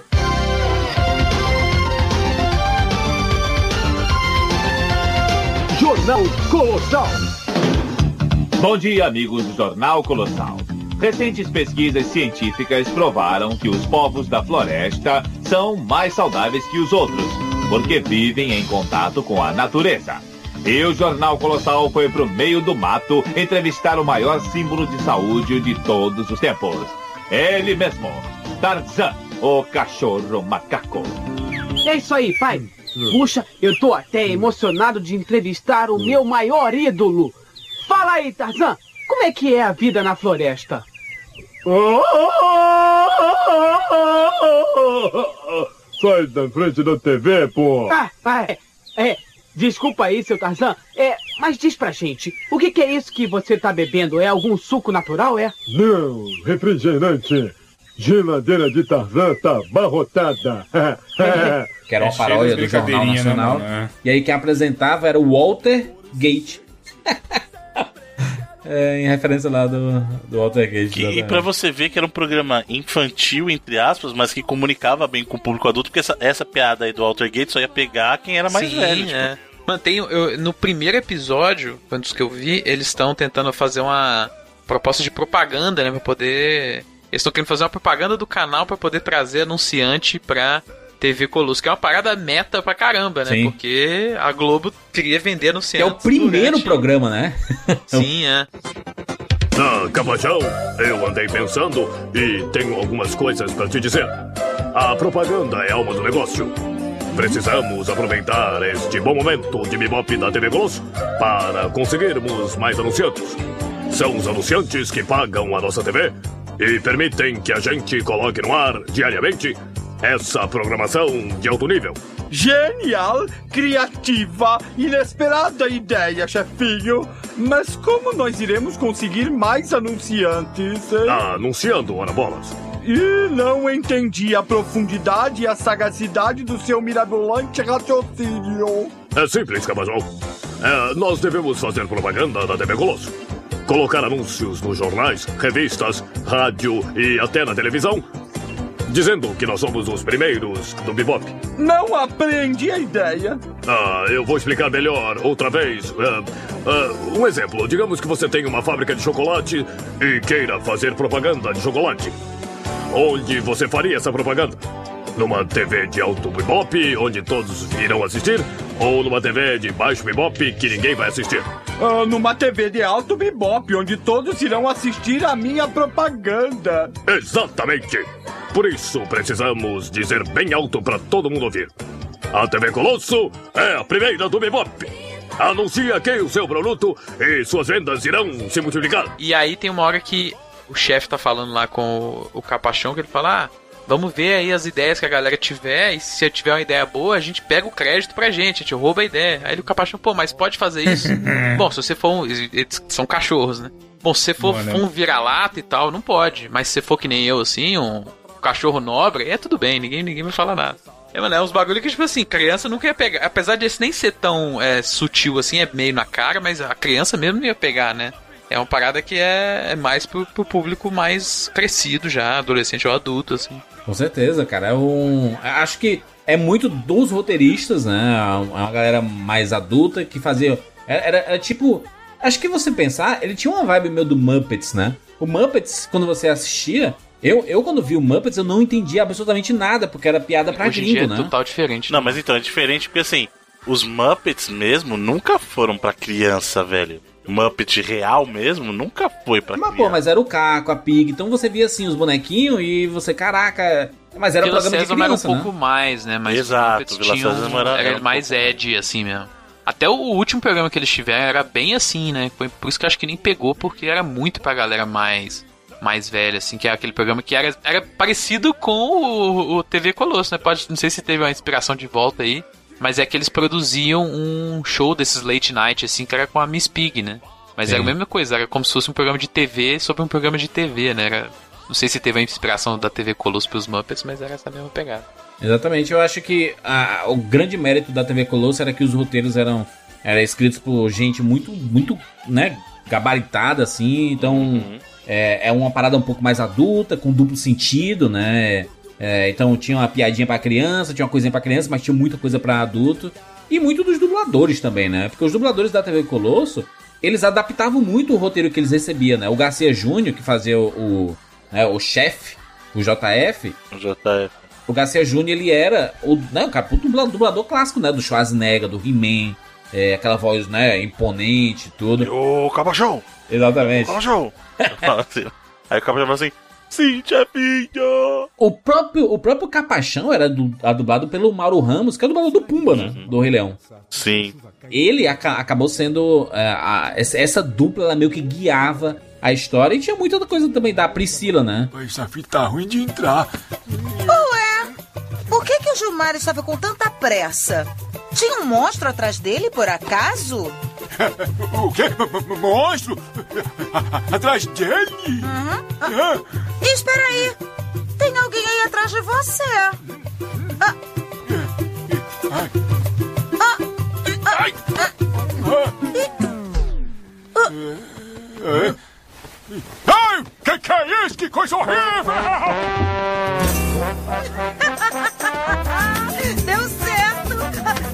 Jornal Colossal. Bom dia, amigos do Jornal Colossal. Recentes pesquisas científicas provaram que os povos da floresta são mais saudáveis que os outros, porque vivem em contato com a natureza. E o Jornal Colossal foi para o meio do mato entrevistar o maior símbolo de saúde de todos os tempos. Ele mesmo, Tarzan, o cachorro macaco. É isso aí, pai. Puxa, eu tô até emocionado de entrevistar o meu maior ídolo. Fala aí, Tarzan, como é que é a vida na floresta? Sai da frente da TV, pô! Ah, ah, é, é, desculpa aí, seu Tarzan. É, mas diz pra gente, o que, que é isso que você tá bebendo? É algum suco natural, é? Não, refrigerante. Geladeira de Tarzan tá abarrotada. que era uma é paródia do Jornal né, Nacional. Né, e aí quem apresentava era o Walter Gate. é, em referência lá do, do Walter Gate. Que, e pra você ver que era um programa infantil, entre aspas, mas que comunicava bem com o público adulto, porque essa, essa piada aí do Walter Gate só ia pegar quem era mais Sim, velho. Tipo. É. Mantém, eu, no primeiro episódio, quando que eu vi, eles estão tentando fazer uma proposta de propaganda, né, pra poder. Eles estão querendo fazer uma propaganda do canal para poder trazer anunciante pra TV Colosso, que é uma parada meta pra caramba, né? Sim. Porque a Globo queria vender anunciantes. Que é o primeiro durante... programa, né? Sim, é. Ah, Capajão, eu andei pensando e tenho algumas coisas para te dizer. A propaganda é alma do negócio. Precisamos aproveitar este bom momento de bebop da TV Colosso para conseguirmos mais anunciantes. São os anunciantes que pagam a nossa TV e permitem que a gente coloque no ar diariamente essa programação de alto nível. Genial, criativa, inesperada ideia, chefinho. Mas como nós iremos conseguir mais anunciantes? Hein? Ah, anunciando, ora bolas. E não entendi a profundidade e a sagacidade do seu mirabolante raciocínio. É simples, Cabazol. É, nós devemos fazer propaganda da TV Colosso. Colocar anúncios nos jornais, revistas, rádio e até na televisão dizendo que nós somos os primeiros do bebop. Não apreendi a ideia. Ah, eu vou explicar melhor outra vez. Uh, uh, um exemplo: digamos que você tem uma fábrica de chocolate e queira fazer propaganda de chocolate. Onde você faria essa propaganda? Numa TV de alto bebop, onde todos irão assistir? Ou numa TV de baixo bebop que ninguém vai assistir? Uh, numa TV de alto bebop, onde todos irão assistir a minha propaganda. Exatamente! Por isso, precisamos dizer bem alto para todo mundo ouvir. A TV Colosso é a primeira do Bebop. Anuncia que o seu produto e suas vendas irão se multiplicar. E aí tem uma hora que o chefe tá falando lá com o, Capachão, que ele fala, ah, vamos ver aí as ideias que a galera tiver, e se tiver uma ideia boa, a gente pega o crédito pra gente, a gente rouba a ideia. Aí o Capachão, pô, mas pode fazer isso? Bom, se você for um... Eles são cachorros, né? Bom, se você for, for um vira-lata e tal, não pode. Mas se você for que nem eu, assim, um cachorro nobre, é tudo bem, ninguém, ninguém vai falar nada. É, mano, é uns bagulho que, tipo assim, criança nunca ia pegar. Apesar de esse nem ser tão é, sutil assim, é meio na cara, mas a criança mesmo não ia pegar, né? É uma parada que é, é mais pro, pro público mais crescido já, adolescente ou adulto, assim. Com certeza, cara. É um. Acho que é muito dos roteiristas, né? É uma galera mais adulta que fazia. Era, era, era, tipo. Acho que você pensar, ele tinha uma vibe meio do Muppets, né? O Muppets, quando você assistia, eu, eu, quando vi o Muppets, eu não entendi absolutamente nada, porque era piada pra Hoje gringo, dia é né? total diferente. Não, né? mas então, é diferente porque assim, os Muppets mesmo nunca foram pra criança, velho. Muppet real mesmo nunca foi pra mas, criança. Pô, mas era o Caco, a Pig, então você via assim os bonequinhos e você, caraca. Mas era Vila programa César de criança, era um né? pouco mais, né? Mas Exato, Vila César era, era, era mais pouco. Ed, assim mesmo. Até o último programa que eles tiveram era bem assim, né? Foi por isso que eu acho que nem pegou, porque era muito pra galera mais mais velha, assim, que é aquele programa que era, era parecido com o, o TV Colosso, né? Pode, não sei se teve uma inspiração de volta aí, mas é que eles produziam um show desses late night, assim, que era com a Miss Pig, né? Mas Sim. era a mesma coisa, era como se fosse um programa de TV sobre um programa de TV, né? Era, não sei se teve a inspiração da TV Colosso pros Muppets, mas era essa mesma pegada. Exatamente, eu acho que a, o grande mérito da TV Colosso era que os roteiros eram, eram escritos por gente muito, muito, né, gabaritada, assim, então... Uhum é, é uma parada um pouco mais adulta, com duplo sentido, né? É, então tinha uma piadinha para criança, tinha uma coisinha para criança, mas tinha muita coisa para adulto. E muito dos dubladores também, né? Porque os dubladores da TV Colosso, eles adaptavam muito o roteiro que eles recebiam, né? O Garcia Júnior, que fazia o, o, né, o chefe, o JF. O JF. O Garcia Júnior, ele era o, né, o, cara, o dublador, dublador clássico, né? Do Schwarzenegger, do He-Man. É, aquela voz, né, imponente e tudo. Ô, Cabachão! Exatamente. Cabachão! assim. Aí o Capachão fala assim: Sim, chefinho! O próprio, o próprio Capachão era du, dublado pelo Mauro Ramos, que é o dublador do Pumba, né? Uhum. Do Rei Leão. Sim. Ele aca acabou sendo. É, a, essa, dupla ela meio que guiava a história e tinha muita coisa também da Priscila, né? Essa fita tá ruim de entrar. Ué, por que, que o Gilmar estava com tanta pressa? Tinha um monstro atrás dele, por acaso? o quê? Monstro? Atrás dele? Uhum. Ah. Espera aí. você. Ah. Ah. Ah. Ai, que que é isso? Que coisa horrível! Deu certo!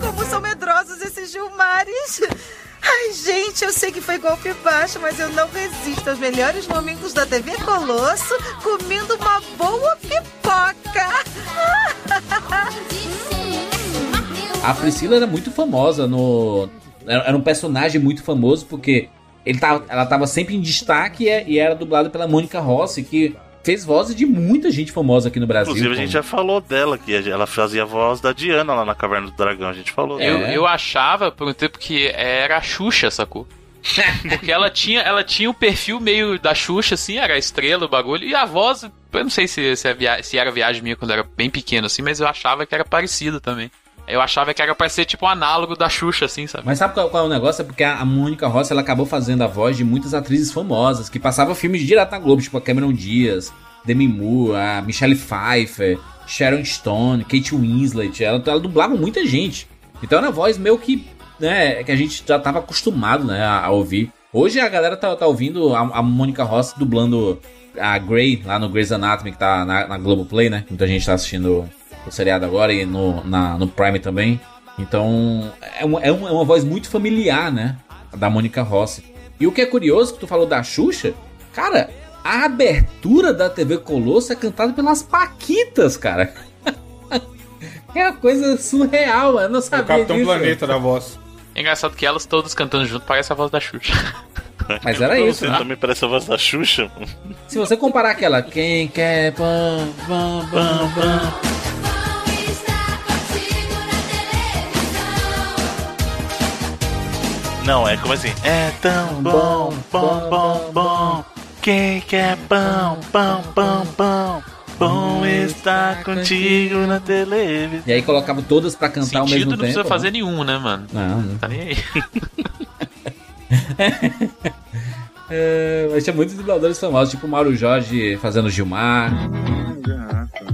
Como são medrosos esses Gilmares! Ai, gente, eu sei que foi golpe baixo, mas eu não resisto aos melhores momentos da TV Colosso comendo uma boa pipoca! A Priscila era muito famosa no. Era um personagem muito famoso porque ele tava, ela tava sempre em destaque e era dublada pela Mônica Rossi, que fez vozes de muita gente famosa aqui no Brasil. Inclusive, como... a gente já falou dela, que ela fazia a voz da Diana lá na Caverna do Dragão. A gente falou eu, dela. Eu achava por um tempo que era a Xuxa, sacou? Porque ela tinha, ela tinha um perfil meio da Xuxa, assim, era a estrela, o bagulho, e a voz, eu não sei se, se, é se era viagem minha quando eu era bem pequeno, assim, mas eu achava que era parecida também. Eu achava que era pra ser tipo um análogo da Xuxa, assim, sabe? Mas sabe qual, qual é o negócio? É porque a, a Mônica Rossi ela acabou fazendo a voz de muitas atrizes famosas que passavam filmes direto na Globo, tipo a Cameron Diaz, Demi Moore, a Michelle Pfeiffer, Sharon Stone, Kate Winslet. Ela, ela dublava muita gente. Então era voz meio que, né, que a gente já tava acostumado, né, a, a ouvir. Hoje a galera tá, tá ouvindo a, a Mônica Rossi dublando a Grey lá no Grey's Anatomy, que tá na, na Globoplay, né? Muita gente tá assistindo o seriado agora e no, na, no Prime também. Então, é uma, é uma voz muito familiar, né? Da Mônica Rossi. E o que é curioso, que tu falou da Xuxa, cara, a abertura da TV Colosso é cantada pelas Paquitas, cara. é uma coisa surreal, eu não sabia O Capitão disso. Planeta da voz. É engraçado que elas todas cantando junto parece a voz da Xuxa. Mas era isso, né? também parece a voz da Xuxa. Se você comparar aquela Quem quer pam, pam, pam, pam. Não, é como assim. É tão bom, bom, bom, bom. Quem quer pão, pão, pão, pão. Bom estar contigo na televisão. E aí colocava todas pra cantar Sentido ao mesmo tempo. não precisa fazer nenhum, né, mano? Não, não. Tá nem aí. é, mas tinha muitos dubladores famosos, tipo o Mauro Jorge fazendo Gilmar.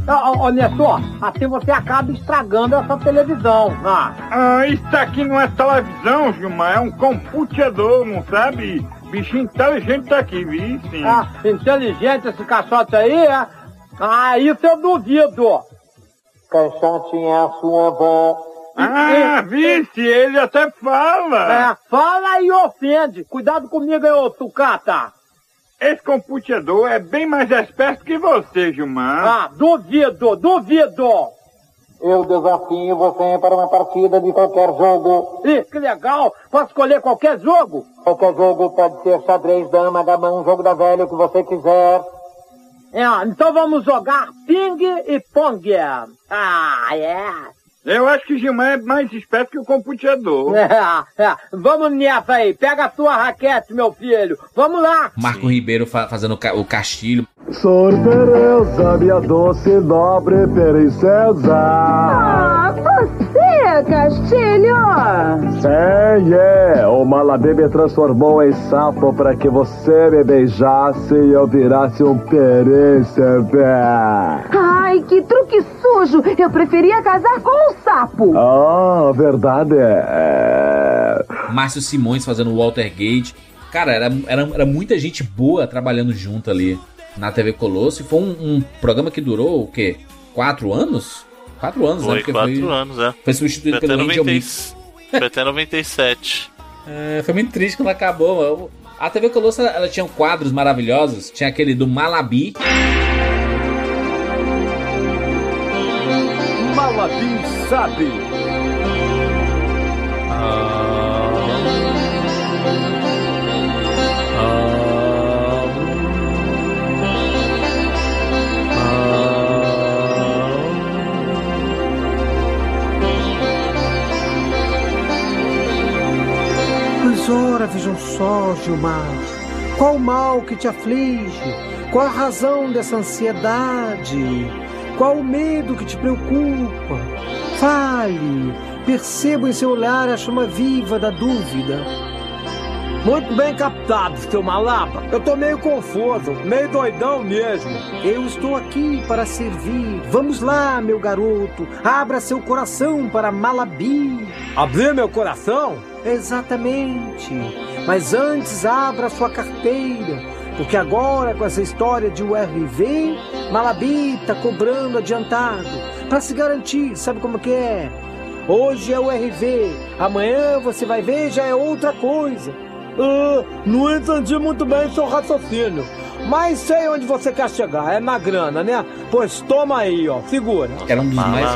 Olha só, assim você acaba estragando essa televisão. Ah. ah, isso aqui não é televisão, Gilmar, é um computador, não sabe? Bichinho inteligente tá aqui, viu? Sim. Ah, inteligente esse caixote aí, é? Ah, isso eu duvido. Caixote é a sua avó. Ah, vice, ele até fala. É, fala e ofende. Cuidado comigo ô sucata. Esse computador é bem mais esperto que você, Gilmar. Ah, duvido, duvido! Eu desafio você para uma partida de qualquer jogo. Ih, que legal! Posso escolher qualquer jogo? Qualquer jogo pode ser xadrez, dama, gamão, jogo da velha, o que você quiser. É, então vamos jogar ping e pong. Ah, é. Eu acho que Gilmar é mais esperto que o computador. É, é. Vamos nessa aí. Pega a sua raquete, meu filho. Vamos lá. Marco Sim. Ribeiro fa fazendo o castilho. Sorpresa, minha doce nobre princesa. Ah, você, Castilho? Sim, é. O Malabê me transformou em sapo para que você me beijasse e eu virasse um príncipe. Ai, que truque sujo. Eu preferia casar com um sapo. Ah, verdade é. Márcio Simões fazendo o Walter Gate. Cara, era, era, era muita gente boa trabalhando junto ali na TV Colosso. E foi um, um programa que durou o quê? Quatro anos? Quatro anos, foi, né? Porque quatro foi, anos, é. Foi substituído foi pelo 90, Angel Mix. Foi até 97. é, foi muito triste quando acabou. A TV Colosso, ela, ela tinha quadros maravilhosos. Tinha aquele do Malabi. Malabi sabe. Mas ora, vejam só, Gilmar. Qual o mal que te aflige? Qual a razão dessa ansiedade? Qual o medo que te preocupa? Fale, percebo em seu olhar a chama viva da dúvida. Muito bem captado, seu malapa. Eu tô meio confuso, meio doidão mesmo. Eu estou aqui para servir. Vamos lá, meu garoto. Abra seu coração para Malabi. Abrir meu coração? Exatamente. Mas antes, abra sua carteira. Porque agora, com essa história de URV, Malabi tá cobrando adiantado. Para se garantir, sabe como que é? Hoje é o RV, amanhã você vai ver já é outra coisa. Uh, não entendi muito bem seu raciocínio. Mas sei onde você quer chegar, é na grana, né? Pois toma aí, ó, segura. Era um dos mais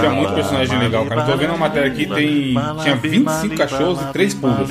Tinha muito personagem legal, cara. Tô vendo uma matéria aqui, tem. Tinha 25 cachorros e 3 pulgas.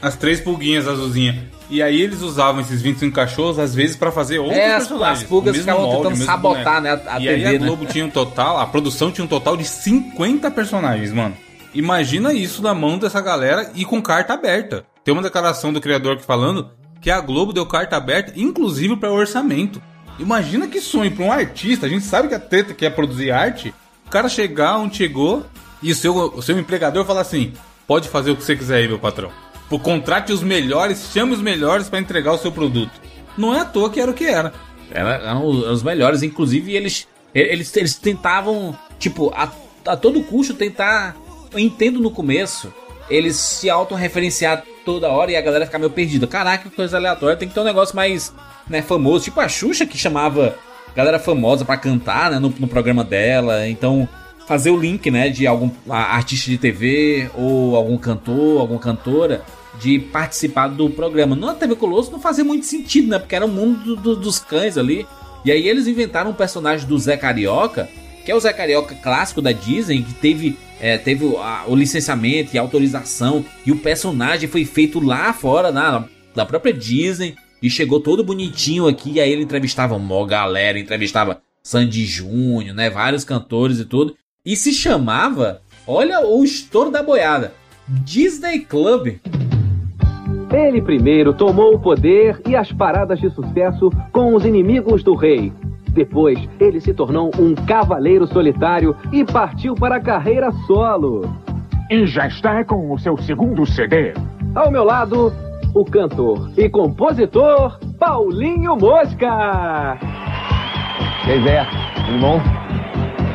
As três pulguinhas azulzinhas. E aí eles usavam esses 25 cachorros, às vezes, para fazer outros é, personagens. As pulgas ficavam tentando sabotar, boneco. né? A, a e TV, aí a né? Globo tinha um total, a produção tinha um total de 50 personagens, mano. Imagina isso na mão dessa galera e com carta aberta. Tem uma declaração do criador aqui falando que a Globo deu carta aberta, inclusive para orçamento. Imagina que sonho para um artista. A gente sabe que a treta que é produzir arte. O cara chegar onde chegou e o seu, o seu empregador falar assim: pode fazer o que você quiser aí, meu patrão. Por contrate os melhores, chame os melhores para entregar o seu produto. Não é à toa que era o que era. Era, eram os melhores, inclusive eles, eles, eles tentavam, tipo, a, a todo custo tentar eu entendo no começo eles se autorreferenciar toda hora e a galera ficar meio perdida. Caraca, que coisa aleatória. Tem que ter um negócio mais né, famoso. Tipo a Xuxa que chamava galera famosa para cantar né, no, no, programa dela. Então, fazer o link né, de algum artista de TV ou algum cantor, alguma cantora de participar do programa. Na TV Colosso não fazia muito sentido, né? Porque era o mundo do, do, dos cães ali. E aí eles inventaram um personagem do Zé Carioca, que é o Zé Carioca clássico da Disney, que teve é, teve o, a, o, licenciamento e autorização, e o personagem foi feito lá fora, na, da própria Disney, e chegou todo bonitinho aqui, e aí ele entrevistava uma galera, entrevistava Sandy Júnior, né, vários cantores e tudo, e se chamava, olha o estouro da boiada, Disney Club. Ele primeiro tomou o poder e as paradas de sucesso com os inimigos do rei, depois, ele se tornou um cavaleiro solitário e partiu para a carreira solo. E já está com o seu segundo CD. Ao meu lado, o cantor e compositor Paulinho Mosca. E aí, Zé, tudo bom?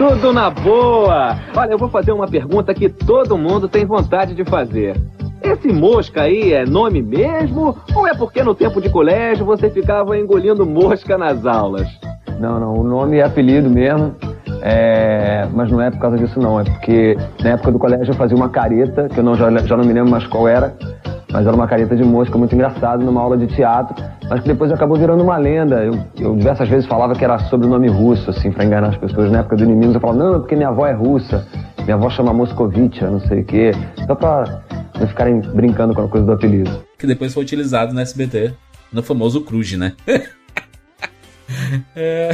Tudo na boa! Olha, eu vou fazer uma pergunta que todo mundo tem vontade de fazer. Esse mosca aí é nome mesmo? Ou é porque no tempo de colégio você ficava engolindo mosca nas aulas? Não, não, o nome é apelido mesmo. É, mas não é por causa disso não, é porque na época do colégio eu fazia uma careta, que eu não, já, já não me lembro mais qual era, mas era uma careta de mosca muito engraçada numa aula de teatro, mas que depois acabou virando uma lenda. Eu, eu diversas vezes falava que era sobrenome russo, assim, para enganar as pessoas. Na época do inimigo eu falava, não, é porque minha avó é russa, minha avó chama Moscovitcha, não sei o quê. Só pra não ficarem brincando com a coisa do apelido. Que depois foi utilizado no SBT, no famoso Cruz, né? É...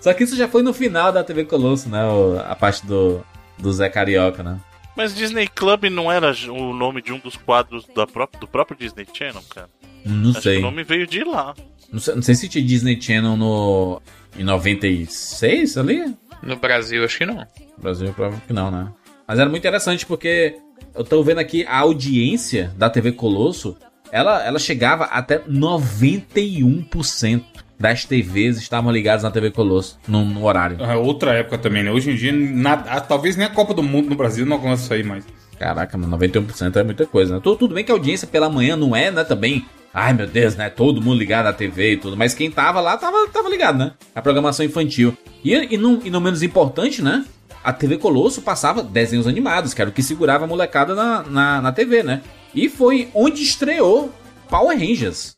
Só que isso já foi no final da TV Colosso, né? A parte do, do Zé Carioca, né? Mas Disney Club não era o nome de um dos quadros da própria, do próprio Disney Channel, cara? Não Acho sei. o nome veio de lá. Não sei, não sei se tinha Disney Channel no, em 96 ali? No Brasil, acho que não. No Brasil, provavelmente que não, né? Mas era muito interessante porque eu tô vendo aqui a audiência da TV Colosso, ela, ela chegava até 91% das TVs estavam ligadas na TV Colosso no, no horário. É outra época também, né? Hoje em dia, nada, talvez nem a Copa do Mundo no Brasil não alcança isso aí mais. Caraca, mano, 91% é muita coisa, né? Tudo, tudo bem que a audiência pela manhã não é, né, também. Ai meu Deus, né? Todo mundo ligado à TV e tudo. Mas quem tava lá tava, tava ligado, né? A programação infantil. E, e, não, e não menos importante, né? A TV Colosso passava desenhos animados, que era o que segurava a molecada na, na, na TV, né? E foi onde estreou Power Rangers.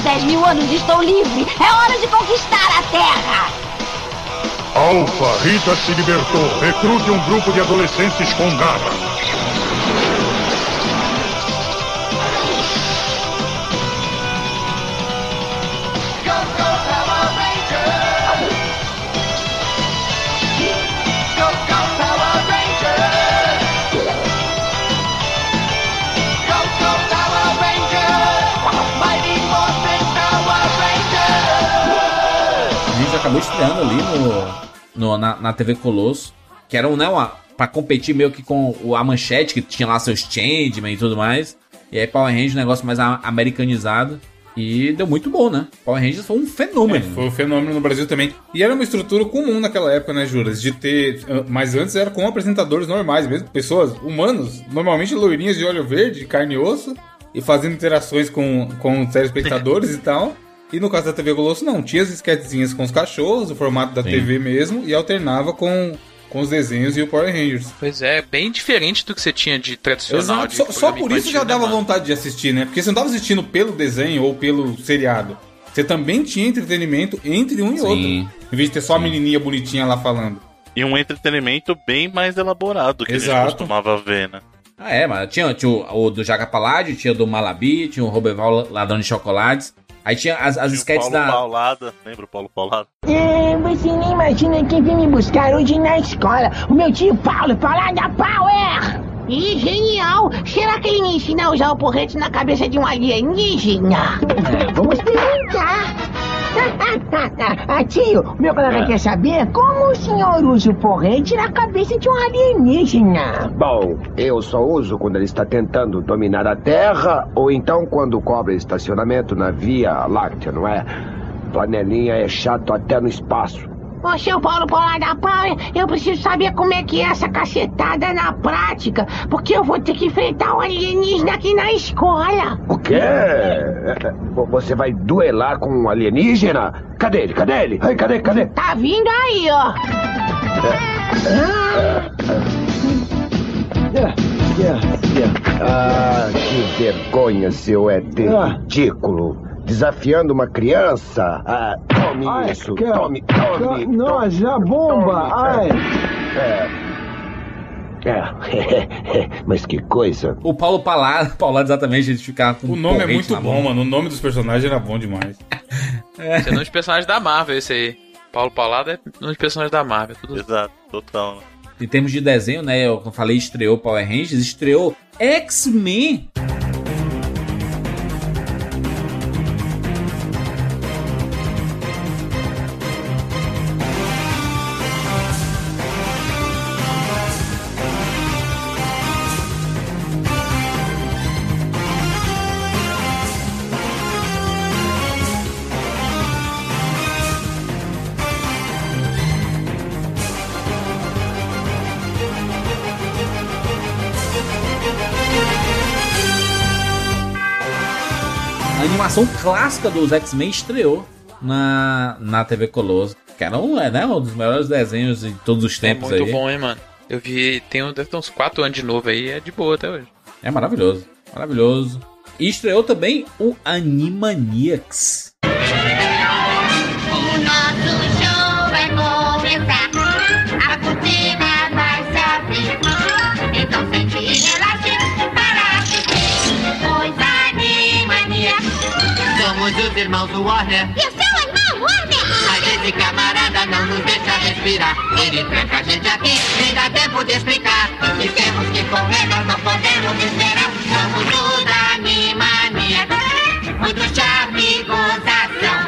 Após 10 mil anos estou livre. É hora de conquistar a Terra. Alfa, Rita se libertou. Recrute um grupo de adolescentes com garra. Acabou estreando ali no, no na, na, TV Colosso, que era né, uma, pra competir meio que com a manchete, que tinha lá seus Changeman e tudo mais. E aí Power Rangers, um negócio mais americanizado. E deu muito bom, né? Power Rangers foi um fenômeno. É, foi um fenômeno no Brasil também. E era uma estrutura comum naquela época, né, Juras? De ter. Mas antes era com apresentadores normais mesmo, pessoas, humanos, normalmente loirinhas de olho verde, carne e osso, e fazendo interações com, com telespectadores e tal. E no caso da TV Colosso, não. Tinha as esquetezinhas com os cachorros, o formato da Sim. TV mesmo, e alternava com com os desenhos e o Power Rangers. Pois é, bem diferente do que você tinha de tradicional. De só, só, por isso já dava né, vontade de assistir, né? Porque você não estava assistindo pelo desenho ou pelo seriado. Você também tinha entretenimento entre um e Sim. outro. Em vez de ter só Sim. a menininha bonitinha lá falando. E um entretenimento bem mais elaborado que Exato. a gente costumava ver, né? Ah, é, mas tinha, tinha o, o do Jaca Paládio, tinha o do Malabi, tinha o Roberval Ladrão de Chocolates. Aí tinha as, as sketches Paulo da. Paulada, lembra o Paulo Paulada? É, você nem imagina quem vem me buscar hoje na escola. O meu tio Paulo, Paulada Power! Ih, genial! Será que ele me ensina a usar o porrete na cabeça de um alienígena? Vamos perguntar. ah, tio, meu colega é. quer saber como o senhor usa o porrete na cabeça de um alienígena. Bom, eu só uso quando ele está tentando dominar a Terra ou então quando cobra estacionamento na Via Láctea, não é? Panelinha é chato até no espaço. Ô, seu Paulo Polar da Power, eu preciso saber como é que é essa cacetada na prática, porque eu vou ter que enfrentar um alienígena aqui na escola. O quê? Você vai duelar com um alienígena? Cadê ele? Cadê ele? Ai, cadê? Cadê? Tá vindo aí, ó. Ah, que vergonha, seu ET ridículo desafiando uma criança. Ah, tome ai, isso, que... tome, tome. Nossa, a bomba, ai. É. É, mas que coisa. O Paulo Palado, Paulado exatamente, ele ficava com O nome é muito bom, mão. mano. O nome dos personagens era bom demais. é. Esse é um dos personagens da Marvel, esse aí. Paulo Palado é um dos personagens da Marvel. Tudo... Exato, total. Em termos de desenho, né? Eu falei, estreou Power Rangers, estreou X-Men. Clássica dos X-Men estreou na, na TV Colosso. Que era um, é, né, um dos melhores desenhos de todos os tempos é muito aí. bom, hein, mano. Eu vi, tem deve ter uns 4 anos de novo aí, é de boa até hoje. É maravilhoso, maravilhoso. E estreou também o Animaniacs. Os irmãos Warner. E o seu irmão Warner? Mas esse camarada não nos deixa respirar. Ele tranca a gente aqui, nem dá tempo de explicar. E temos que correr, nós não podemos esperar. Somos os Animaniacs. Muito charme e gozação.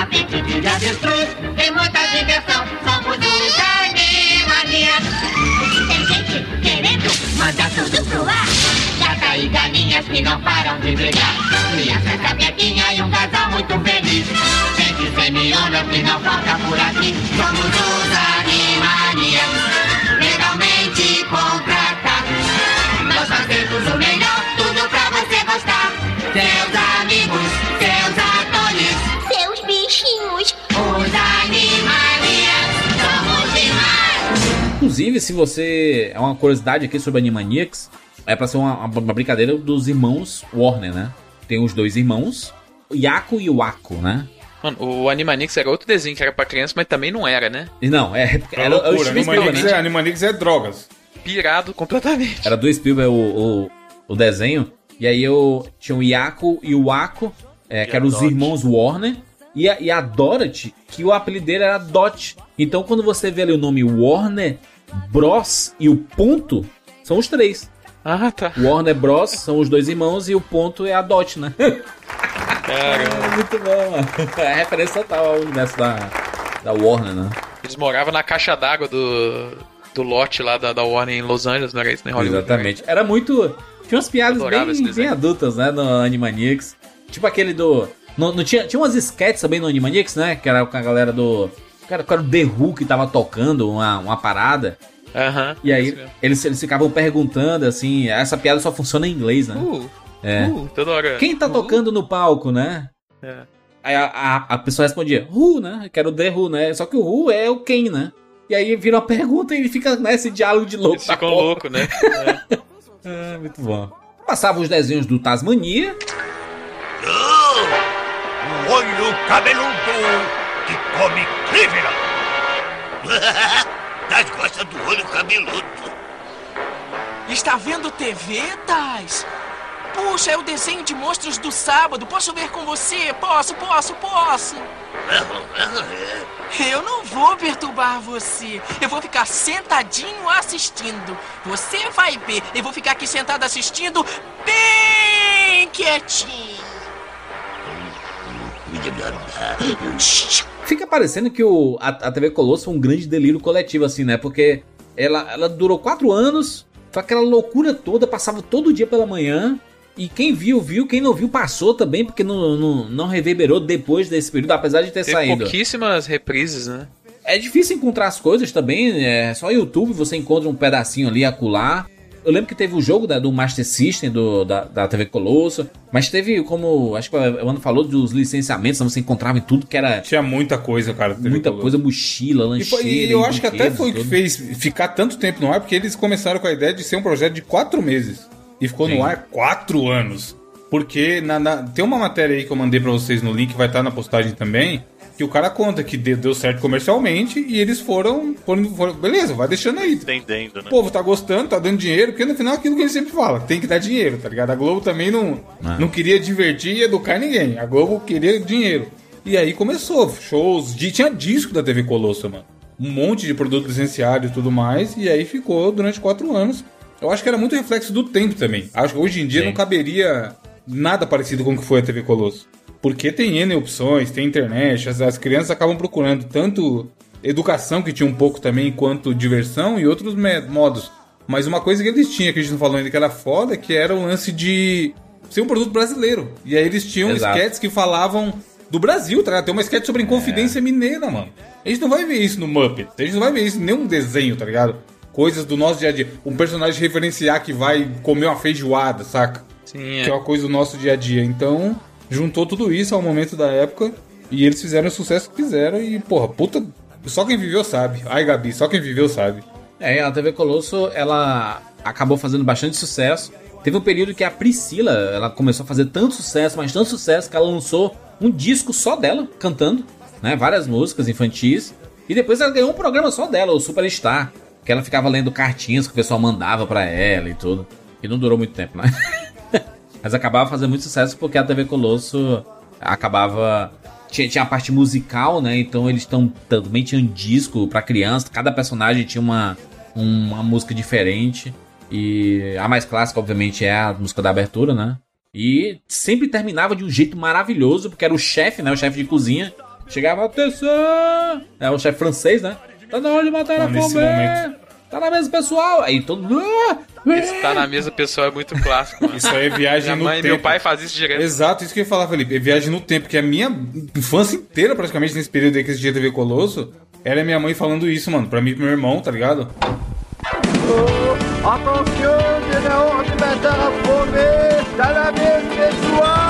Apetite de avestruz e muita diversão. Somos os Animaniacs. Tem gente querendo mandar tudo pro ar e galinhas que não param de brigar. Crianças capetinha e um casal muito feliz. Gente semiona que não falta por aqui. Somos os animanias, legalmente contratados. Nós fazemos o melhor, tudo pra você gostar. Seus amigos, seus atores, seus bichinhos, os animanias, somos demais. Inclusive, se você. É uma curiosidade aqui sobre Animaniacs é pra ser uma, uma brincadeira dos irmãos Warner, né? Tem os dois irmãos, o Yaku e o Ako, né? Mano, o Animanix era outro desenho que era pra criança, mas também não era, né? Não, é. Era, era o Animanix, né? é, Animanix é drogas. Pirado completamente. Era do Spielberg o, o, o desenho. E aí eu tinha o Yaku e o Ako, é, que eram os irmãos Warner. E a, e a Dorothy, que o apelido dele era Dot. Então quando você vê ali o nome Warner, Bros e o ponto, são os três. Ah, tá. Warner Bros. são os dois irmãos e o ponto é a Dot, né? Caramba. É, muito bom. É referência total ao universo da, da Warner, né? Eles moravam na caixa d'água do, do lote lá da, da Warner em Los Angeles, não era isso, né? Hollywood. Exatamente. Era muito. Tinha umas piadas bem, bem adultas, né? No Animaniacs. Tipo aquele do. No, no- tinha, tinha umas sketches também no Animaniacs, né? Que era com a galera do. Cara, era o The Who que tava tocando uma, uma parada. Aham. E aí eles, eles ficavam perguntando assim, essa piada só funciona em inglês, né? Uh, é. uh, toda hora. Quem tá tocando no palco, né? É. Aí a, a, a pessoa respondia, Who, né? Que era o The Who, né? Só que o Who é o quem, né? E aí vira uma pergunta e ele fica nesse diálogo de louco. Eles ficam loucos, né? É, muito bom. Passava os desenhos do Tasmania. Um olho cabeludo que come crívera. Taz gosta do olho cabeludo. Está vendo TV, Taz? Puxa, é o desenho de monstros do sábado. Posso ver com você? Posso, posso, posso. Eu não vou perturbar você. Eu vou ficar sentadinho assistindo. Você vai ver. Eu vou ficar aqui sentado assistindo bem quietinho. Fica parecendo que o, a, a TV Colosso foi um grande delírio coletivo, assim, né? Porque ela, ela durou quatro anos, foi aquela loucura toda, passava todo dia pela manhã. E quem viu, viu. Quem não viu, passou também, porque não, não, não reverberou depois desse período, apesar de ter Teve saído. pouquíssimas reprises, né? É difícil encontrar as coisas também, é só YouTube você encontra um pedacinho ali, acolá. Eu lembro que teve o jogo da- do Master System do, da, da TV Colosso, mas teve como, acho que o Ano falou dos licenciamentos, você encontrava em tudo que era... Tinha muita coisa, cara. Muita Colosso. coisa, mochila, E, lancheira... foi- e eu acho que até foi o que fez ficar tanto tempo no ar, porque eles começaram com a ideia de ser um projeto de quatro meses. E ficou Sim. no ar quatro anos. Porque na, na- tem uma matéria aí que eu mandei pra vocês no link, vai estar na postagem também, que o cara conta que deu, certo comercialmente e eles foram, foram, foram- Beleza, vai deixando aí. Entendendo, né? O povo tá gostando, tá dando dinheiro, porque no final é aquilo que ele sempre fala, tem que dar dinheiro, tá ligado? A Globo também não, Ah. não queria divertir e educar ninguém. A Globo queria dinheiro. E aí começou, shows, de, tinha disco da TV Colosso, mano. Um monte de produto licenciado e tudo mais, e aí ficou durante quatro anos. Eu acho que era muito reflexo do tempo também. Acho que hoje em dia Sim. não caberia nada parecido com o que foi a TV Colosso. Porque tem N opções, tem internet, as, as crianças acabam procurando tanto educação, que tinha um pouco também, quanto diversão e outros modos. Mas uma coisa que eles tinham, que a gente não falou ainda, que era foda, que era o lance de ser um produto brasileiro. E aí eles tinham Exato. sketches que falavam do Brasil, tá ligado? Tem uma sketch sobre Inconfidência Mineira, mano. A gente não vai ver isso no Muppet. A gente não vai ver isso em nenhum desenho, tá ligado? Coisas do nosso dia a dia. Um personagem referenciar que vai comer uma feijoada, saca? Sim, Que é uma coisa do nosso dia a dia. Então, juntou tudo isso ao momento da época. E eles fizeram o sucesso que fizeram. E, porra, puta. Só quem viveu sabe. Ai, Gabi, só quem viveu sabe. É, a TV Colosso, ela acabou fazendo bastante sucesso. Teve um período que a Priscila, ela começou a fazer tanto sucesso, mas tanto sucesso, que ela lançou um disco só dela, cantando, né? Várias músicas infantis. E depois ela ganhou um programa só dela, o Superstar. Que ela ficava lendo cartinhas que o pessoal mandava pra ela e tudo. E não durou muito tempo, né? Mas acabava fazendo muito sucesso porque a TV Colosso acabava. Tinha, tinha a parte musical, né? Então eles tão, também tinham disco pra criança. Cada personagem tinha uma, uma música diferente. E a mais clássica, obviamente, é a música da abertura, né? E sempre terminava de um jeito maravilhoso, porque era o chefe, né? O chefe de cozinha. Chegava, atenção! É o chefe francês, né? Tá na hora de matar a nesse fome! momento. Tá na mesa, pessoal! Aí todo mundo. "Ah, Esse tá na mesa pessoal é muito clássico, mano. Isso aí é viagem Minha no mãe e tempo. meu pai fazem isso direto. Exato, isso que eu ia falar, Felipe. É viagem no tempo, que a minha infância inteira, praticamente, nesse período aí que existia TV Colosso, era minha mãe falando isso, mano, pra mim e pro meu irmão, tá ligado? Il est hors de matar a fome, tá na mesa De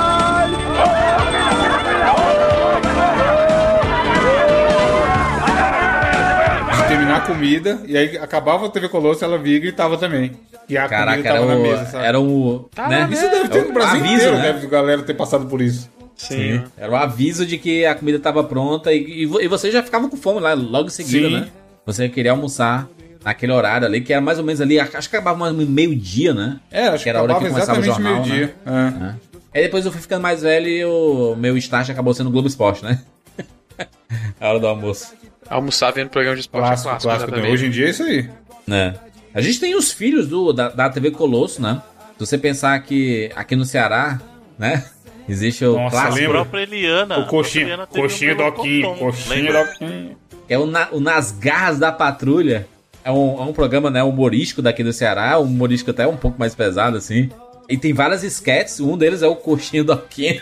terminar a comida, e aí acabava a TV Colosso, ela via e gritava também. E a Caraca, comida era tava na o. mesa, sabe? Era o. Tá né? Isso deve ter É o no Brasil aviso, inteiro, né? deve a galera ter passado por isso. Sim. Era o aviso de que a comida tava pronta e, e vo- e você já ficava com fome lá logo em seguida, Sim. né? Você queria almoçar naquele horário ali, que era mais ou menos ali, acho que acabava mais ou menos meio-dia, né? É, acho que era a hora acabava começava o exatamente jornal, meio-dia. Né? É. Aí depois eu fui ficando mais velho e o meu estágio acabou sendo o Globo Esporte, né? a hora do almoço. Almoçar vendo programa de esporte Clássico, é clássico. clássico. exatamente. Hoje em dia é isso aí. né? A gente tem os filhos do, da, da TV Colosso, né? Se você pensar que aqui no Ceará, né? Existe o Nossa, clássico. lembra? própria Eliana. O coxinha, Eliana coxinha um Doquinho, coxinha? Doquinho. É o, na- o Nas Garras da Patrulha. é um, é um programa né, humorístico daqui do Ceará, um humorístico até um pouco mais pesado, assim. E tem várias sketches, um deles é o Coxinha do Aquino.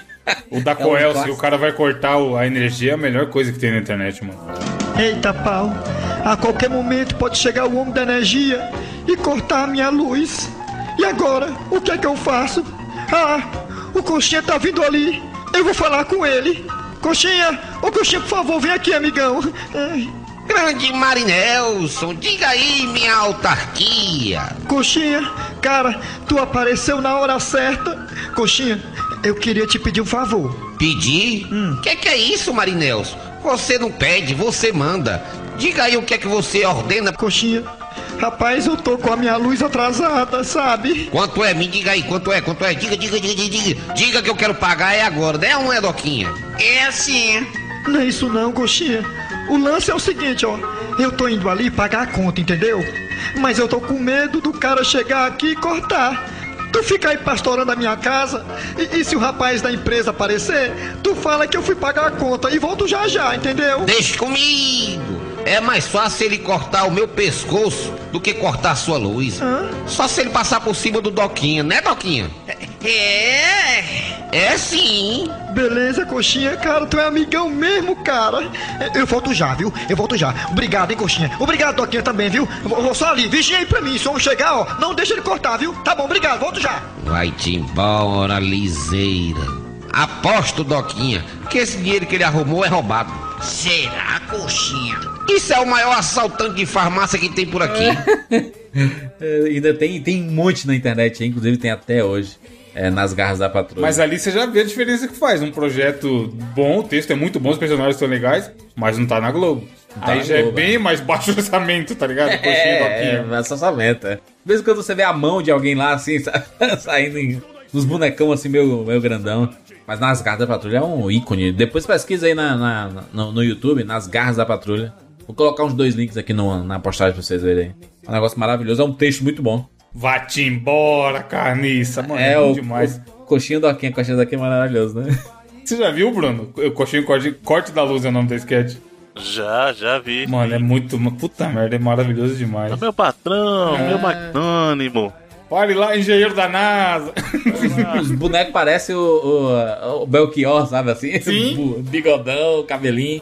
O da É um Coel, se clássico. o cara vai cortar o- a energia, é a melhor coisa que tem na internet, mano. Eita pau, a qualquer momento pode chegar o homem da energia e cortar a minha luz. E agora, o que é que eu faço? Ah, o Coxinha tá vindo ali. Eu vou falar com ele. Coxinha, ô Coxinha, por favor, vem aqui, amigão. Ai. Grande Marinelson, diga aí, minha autarquia. Coxinha, cara, tu apareceu na hora certa. Coxinha, eu queria te pedir um favor. Pedir? O que, que é isso, Marinelson? Você não pede, você manda. Diga aí o que é que você ordena. Coxinha, rapaz, eu tô com a minha luz atrasada, sabe? Quanto é? Me diga aí, quanto é? Quanto é? Diga, diga, diga, diga, diga. Diga que eu quero pagar é agora, né ou não é, Doquinha? É assim. Não é isso não, coxinha. O lance é o seguinte, ó. Eu tô indo ali pagar a conta, entendeu? Mas eu tô com medo do cara chegar aqui e cortar. Tu fica aí pastorando a minha casa e, e se o rapaz da empresa aparecer, tu fala que eu fui pagar a conta e volto já já, entendeu? Deixa comigo. É mais fácil ele cortar o meu pescoço do que cortar a sua luz. Só se ele passar por cima do Doquinha, né, Doquinha? É. É sim. Beleza, coxinha, cara, tu é amigão mesmo, cara. Eu volto já, viu? Eu volto já. Obrigado, hein, coxinha. Obrigado, Doquinha, também, viu? Vou, vou só ali, vigia aí pra mim. Se eu chegar, ó, não deixa ele cortar, viu? Tá bom, obrigado, volto já. Vai-te embora, liseira. Aposto, Doquinha, que esse dinheiro que ele arrumou é roubado. Será, coxinha? Isso é o maior assaltante de farmácia que tem por aqui. É, ainda tem, tem um monte na internet, hein? inclusive tem até hoje. É, nas garras da patrulha. Mas ali você já vê a diferença que faz. Um projeto bom, o texto é muito bom, os personagens são legais, mas não tá na Globo. tá Aí na já é Globo, bem mais baixo orçamento, tá ligado? É, é, é orçamento, é. De vez em quando você vê a mão de alguém lá, assim, sa- saindo em, nos bonecão assim, meio, meio grandão. Mas nas garras da patrulha é um ícone. Depois pesquisa aí na, na- no YouTube, nas garras da patrulha. Vou colocar uns dois links aqui no- na postagem pra vocês verem. É um negócio maravilhoso, é um texto muito bom. Vá-te embora, carniça, mano. é É bom o, demais. o coxinho do Aquinha, coxinha do Aquinha é maravilhoso, né? Você já viu, Bruno? O coxinho corte, corte da luz é o nome da sketch. Já, já vi. Mano, é muito. Puta merda, é maravilhoso demais. Meu patrão, É. meu magnânimo. Olha lá, engenheiro da NASA. Os bonecos parecem o, o, o Belchior, sabe assim? Sim. O bigodão, cabelinho.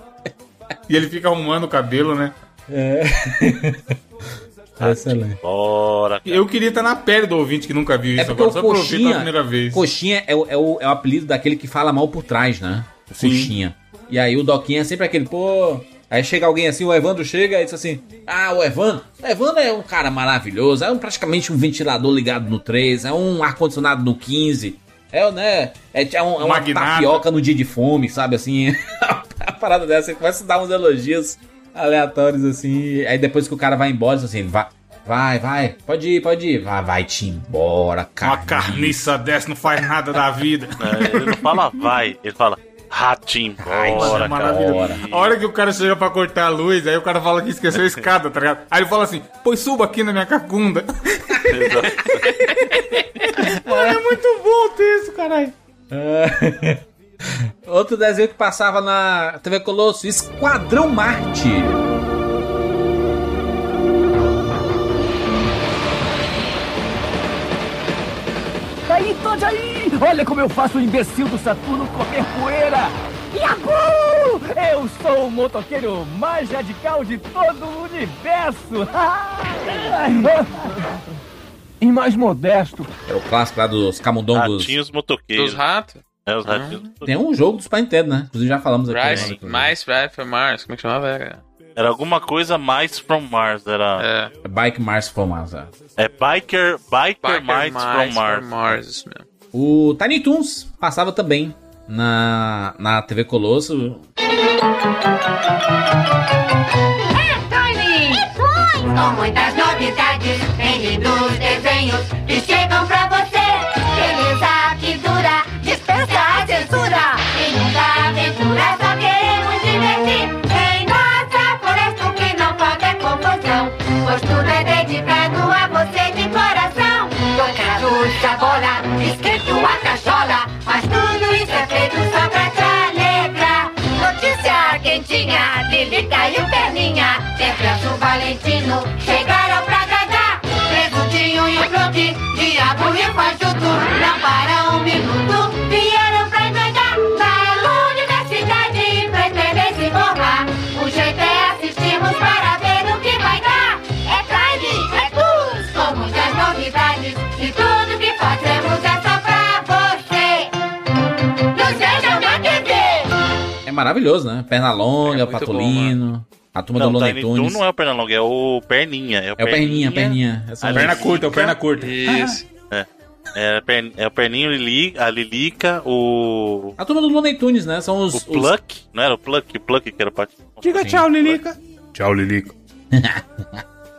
E ele fica arrumando o cabelo, né? É. Excelente. Bora. Eu queria estar na pele do ouvinte que nunca viu É isso agora, o só pra ouvir pela coxinha, primeira vez. coxinha é o, é, o, é o apelido daquele que fala mal por trás, né? O Sim. Coxinha. E aí o Doquinha é sempre aquele, pô. Aí chega alguém assim, o Evandro chega e diz assim: Ah, o Evandro, o Evandro é um cara maravilhoso, é um, praticamente um ventilador ligado no 3, é um ar-condicionado no 15. É, né? É, é, um, é uma Magnata. tapioca no dia de fome, sabe assim? a parada dessa, você começa a dar uns elogios aleatórios assim. Aí depois que o cara vai embora, assim, vai, vai, vai, pode ir, pode ir. Vai, vai te embora, cara. Uma carniça dessa não faz nada da vida. É, ele não fala vai, ele fala ratinho embora, é cara. A hora que o cara chega pra cortar a luz, aí o cara fala que esqueceu a escada, tá ligado? Aí ele fala assim, pois suba aqui na minha cacunda. Mano, é muito bom o texto, caralho. É. Outro desenho que passava na TV Colosso, Esquadrão Marte. Aí, Todd, aí! Olha como eu faço o imbecil do Saturno comer poeira! Yahoo! Eu sou o motoqueiro mais radical de todo o universo! e mais modesto. Era o clássico lá dos camundongos. Ratinhos motoqueiros. Dos ratos? É, os ratinhos. Tem um jogo do Super Nintendo, né? Inclusive já falamos aqui. Rise, né? mais Rise from Mars, como é que chamava? Era? Era alguma coisa mais from Mars, era... É Bike Mars from Mars. é. É Biker, Biker, Biker Mites from Mice Mars. from Mars, isso mesmo. O Tiny Toons passava também na, na TV Colosso. Tiny! Com muitas novidades, tem lindos desenhos bola, a cachola, mas tudo isso é feito só pra te alegrar. Notícia quentinha, Lilica e o Perninha, sempre o Valentino, chegaram pra cagar. Presuntinho e o Pronti, diabo e o Fajuto, não param maravilhoso, né? Pernalonga, É Patolino, a turma Não, do o Looney Tunes. não é o Pernalonga, é o Perninha. É o É o Perninha, Perninha. Essa a Perna curta, é o perna curta. Isso. É. É, a per- é o Perninho, a Lilica, o. A turma do Looney Tunes, né? São os. O os- Pluck. Não era o Pluck? O Pluck que era o parte. Diga tchau, Lilica. Tchau, Lilica.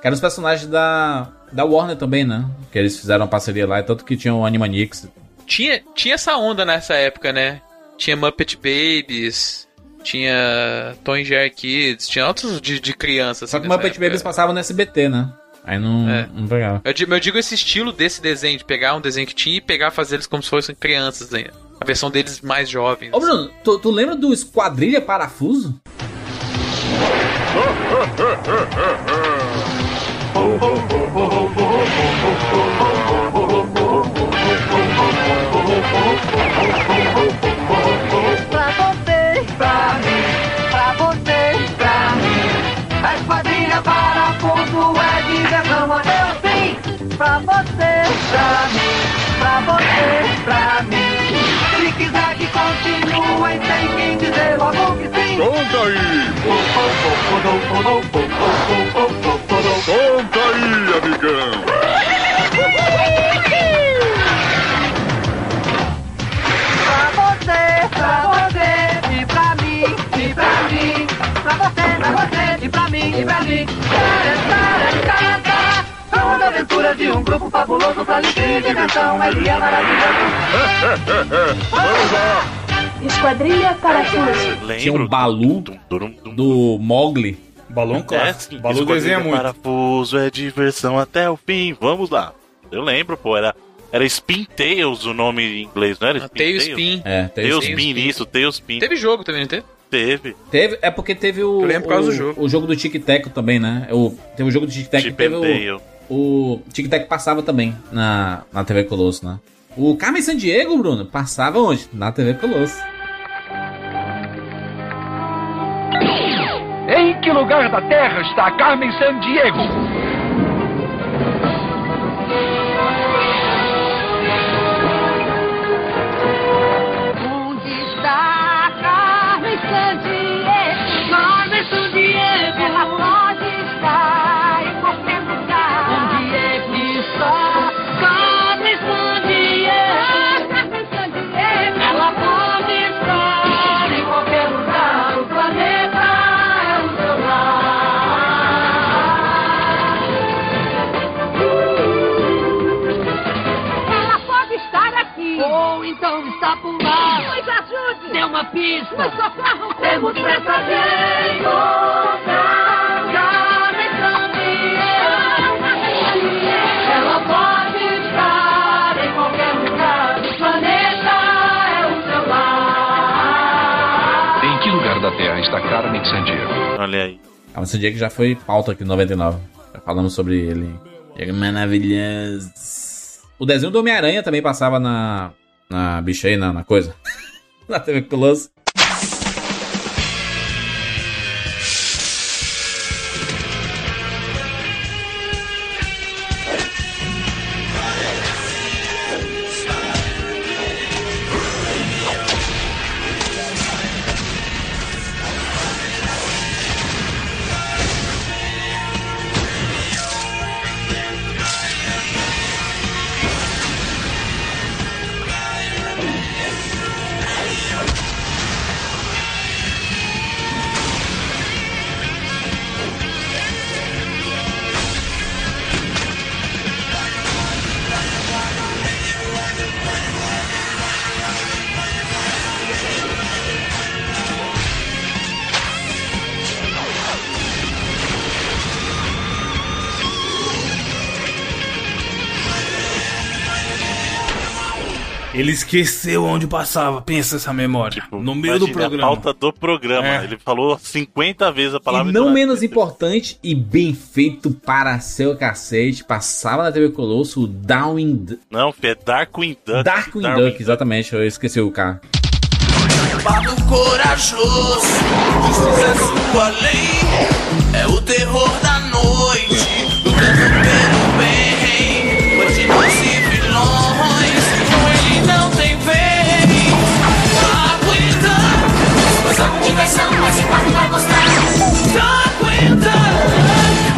Que eram os personagens da, da Warner também, né? Que eles fizeram uma parceria lá, tanto que tinham o Animaniacs. Tinha, tinha essa onda nessa época, né? Tinha Muppet Babies, tinha Tom and Jerry Kids, tinha outros de, de criança. Só assim, que o nessa Muppet época. Babies passava no SBT, né? Aí não, É. não pegava. Eu digo, eu digo esse estilo desse desenho, de pegar um desenho que tinha e pegar fazer eles como se fossem crianças, né? A versão deles mais jovens. Ô, Bruno, tu, tu lembra do Esquadrilha Parafuso? pra mim. Se quiser que continue, tem quem dizer logo que sim. Conta aí! Conta aí, amigão! Pra você, pra você, e pra mim, e pra mim. Pra você, pra você, e pra mim, e pra mim. As aventuras de um grupo fabuloso pra alegria e diversão. Ele é maravilhoso. Vamos lá! Esquadrilha Parafuso. Tinha um Balu do Mogli. Balão É, clássico. sim, Balu Esquadrilha desenha muito. Parafuso é diversão até o fim. Vamos lá. Eu lembro, pô, era. Era Spin Tails o nome em inglês, não era? Spin Tailspin. É, Tailspin, Tailspin. isso, Tailspin. Teve jogo também, não teve? Teve. Teve, é porque teve o. Eu lembro por causa o, do jogo. O jogo do Tic Tac também, né? O, teve o jogo do Tic Tac e Chip teve o. O Tic Tac passava também na, na TV Colosso, né? O Carmen Sandiego, Bruno, passava onde? Na TV Colosso. Em que lugar da Terra está Carmen Sandiego? Onde uma pista. Nos socorro. Temos pressa de encontrar Carmen Sandiego. Ela pode estar em qualquer lugar do planeta. É o seu lar. Em que lugar da Terra está Carmen Sandiego? Olha aí. Carmen Sandiego já foi pauta aqui no 99. Já falamos sobre ele. Ele é maravilhoso. O desenho do Homem-Aranha também passava na. Na bicha aí, na, na coisa. na TV esqueceu onde passava. Pensa essa memória. no meio do Tipo, programa. A pauta do programa. É. Ele falou 50 vezes a E palavra. não e menos importante e bem feito para seu cacete, passava na TV Colosso o Darwin. Não, é Darkwing Duck. Darkwing Duck, exatamente, eu esqueci o cara. Pato corajoso, justiça é sua lei. É o terror da noite, lutando pelo diversão, esse quarto vai mostrar. Tá aguentando.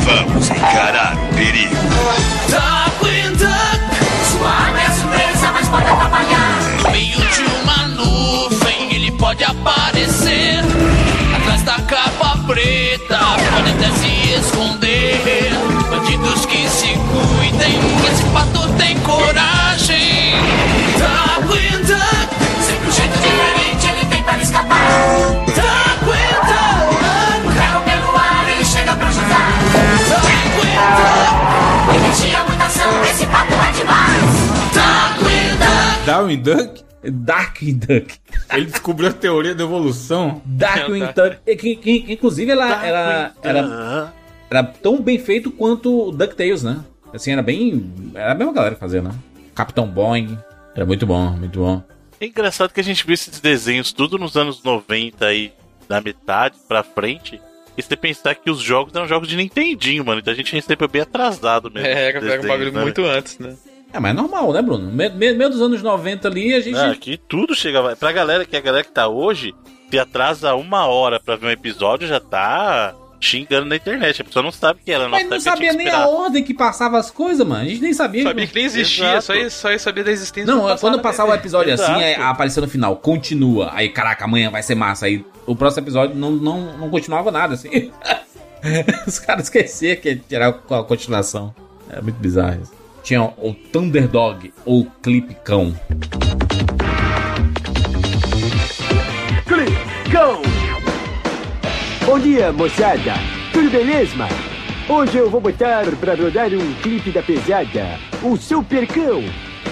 Vamos encarar o perigo. Tá aguentando. Sua arma é surpresa, mas pode atrapalhar. No meio de uma nuvem, ele pode aparecer. Atrás da capa preta, pode até se esconder. Bandidos que se cuidem, esse pato tem coragem. Darwin Duck? Darkwing Duck. Ele descobriu a teoria da evolução. Darkwing Duck. E que- que- inclusive, ela era, era, era tão bem feito quanto o DuckTales, né? Assim, era bem. Era a mesma galera que fazia, né? Capitão Boing. Era muito bom, muito bom. É engraçado que a gente viu esses desenhos tudo nos anos 90 aí, da metade pra frente. E você pensar que os jogos eram jogos de Nintendinho, mano. Então a gente recebeu bem atrasado mesmo. É, pega um bagulho desenhos, né? muito antes, né? É, mas é normal, né, Bruno? Me- me- Meio dos anos 90 ali, a gente. Não, aqui tudo chega. Pra galera que a galera que tá hoje, se atrasa uma hora pra ver um episódio, já tá xingando na internet. A pessoa não sabe que era. Mas não sabia nem a ordem que passava as coisas, mano. A gente nem sabia. Sabia que nem existia, só ia, só ia saber da existência. Não, quando quando na passava o TV. episódio assim, Exato. aí apareceu no final, continua. Aí, caraca, amanhã vai ser massa. Aí o próximo episódio não, não, não continuava nada, assim. Os caras esqueciam que era a continuação. É muito bizarro isso. Tinha o Thunderdog ou Clipcão. Clicão! Bom dia, moçada! Tudo beleza? Hoje eu vou botar pra rodar um clipe da pesada, o Supercão.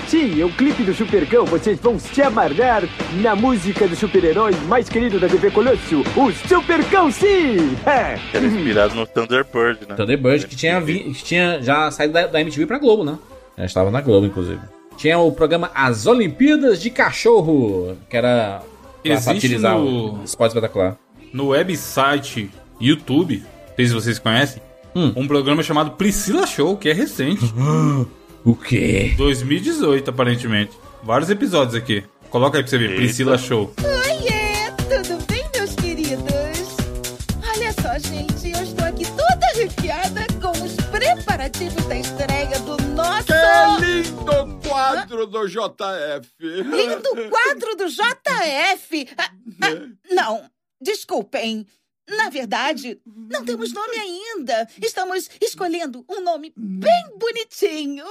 Sim, é o clipe do Supercão. Vocês vão se amarrar na música do super-herói mais querido da TV Colosso, o Supercão, sim! É. Era inspirado no Thunderbird, né? Thunderbird, que tinha, vi- que tinha já saído da, da MTV pra Globo, né? Já estava na Globo, inclusive. Tinha o programa As Olimpíadas de Cachorro, que era pra Existe satirizar no- o esporte espetacular. No website YouTube, não sei se vocês conhecem, Hum. um programa chamado Priscila Show, que é recente. O quê? 2018, aparentemente. Vários episódios aqui. Coloca aí pra você ver, Eita. Priscila Show. Oiê, tudo bem, meus queridos? Olha só, gente, eu estou aqui toda arrepiada com os preparativos da estreia do nosso... Que lindo quadro do JF. Lindo quadro do JF! Ah, ah, não, desculpem. Na verdade, não temos nome ainda. Estamos escolhendo um nome bem bonitinho.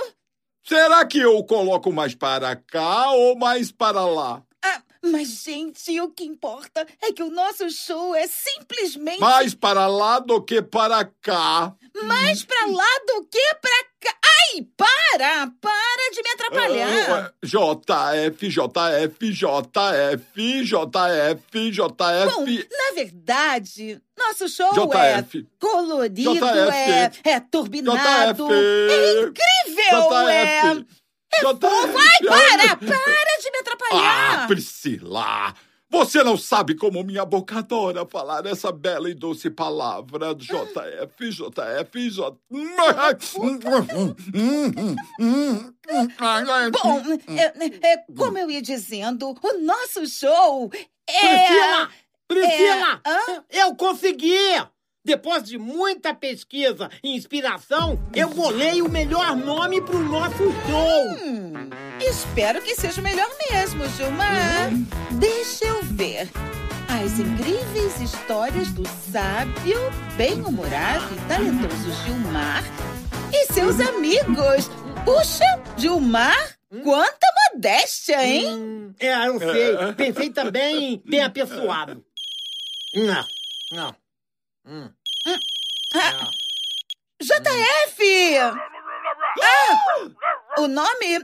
Será que eu coloco mais para cá ou mais para lá? Ah, mas, gente, o que importa é que o nosso show é simplesmente Mais para lá do que para cá. Mais pra lá do que pra cá. Ai, para! Para de me atrapalhar! Ah, JF, JF, JF, JF, Bom, JF. na verdade, nosso show JF. é colorido, JF. é, é turbinado, JF. é incrível, é... JF. fofo. Ai, para! Para de me Ah, atrapalhar! Priscila! Você não sabe como minha boca adora falar essa bela e doce palavra. JF, JF, J. Bom, é, é, como eu ia dizendo, o nosso show é... Priscila! Priscila! É... Eu consegui! Depois de muita pesquisa e inspiração, eu bolei o melhor nome pro nosso show! Hum, espero que seja o melhor mesmo, Gilmar. Deixa eu ver. As incríveis histórias do sábio, bem-humorado e talentoso Gilmar e seus amigos. Puxa, Gilmar, quanta modéstia, hein? Hum, é, eu sei. Pensei também bem apessoado. Não, não. Hum. Ah, JF! Ah, o nome?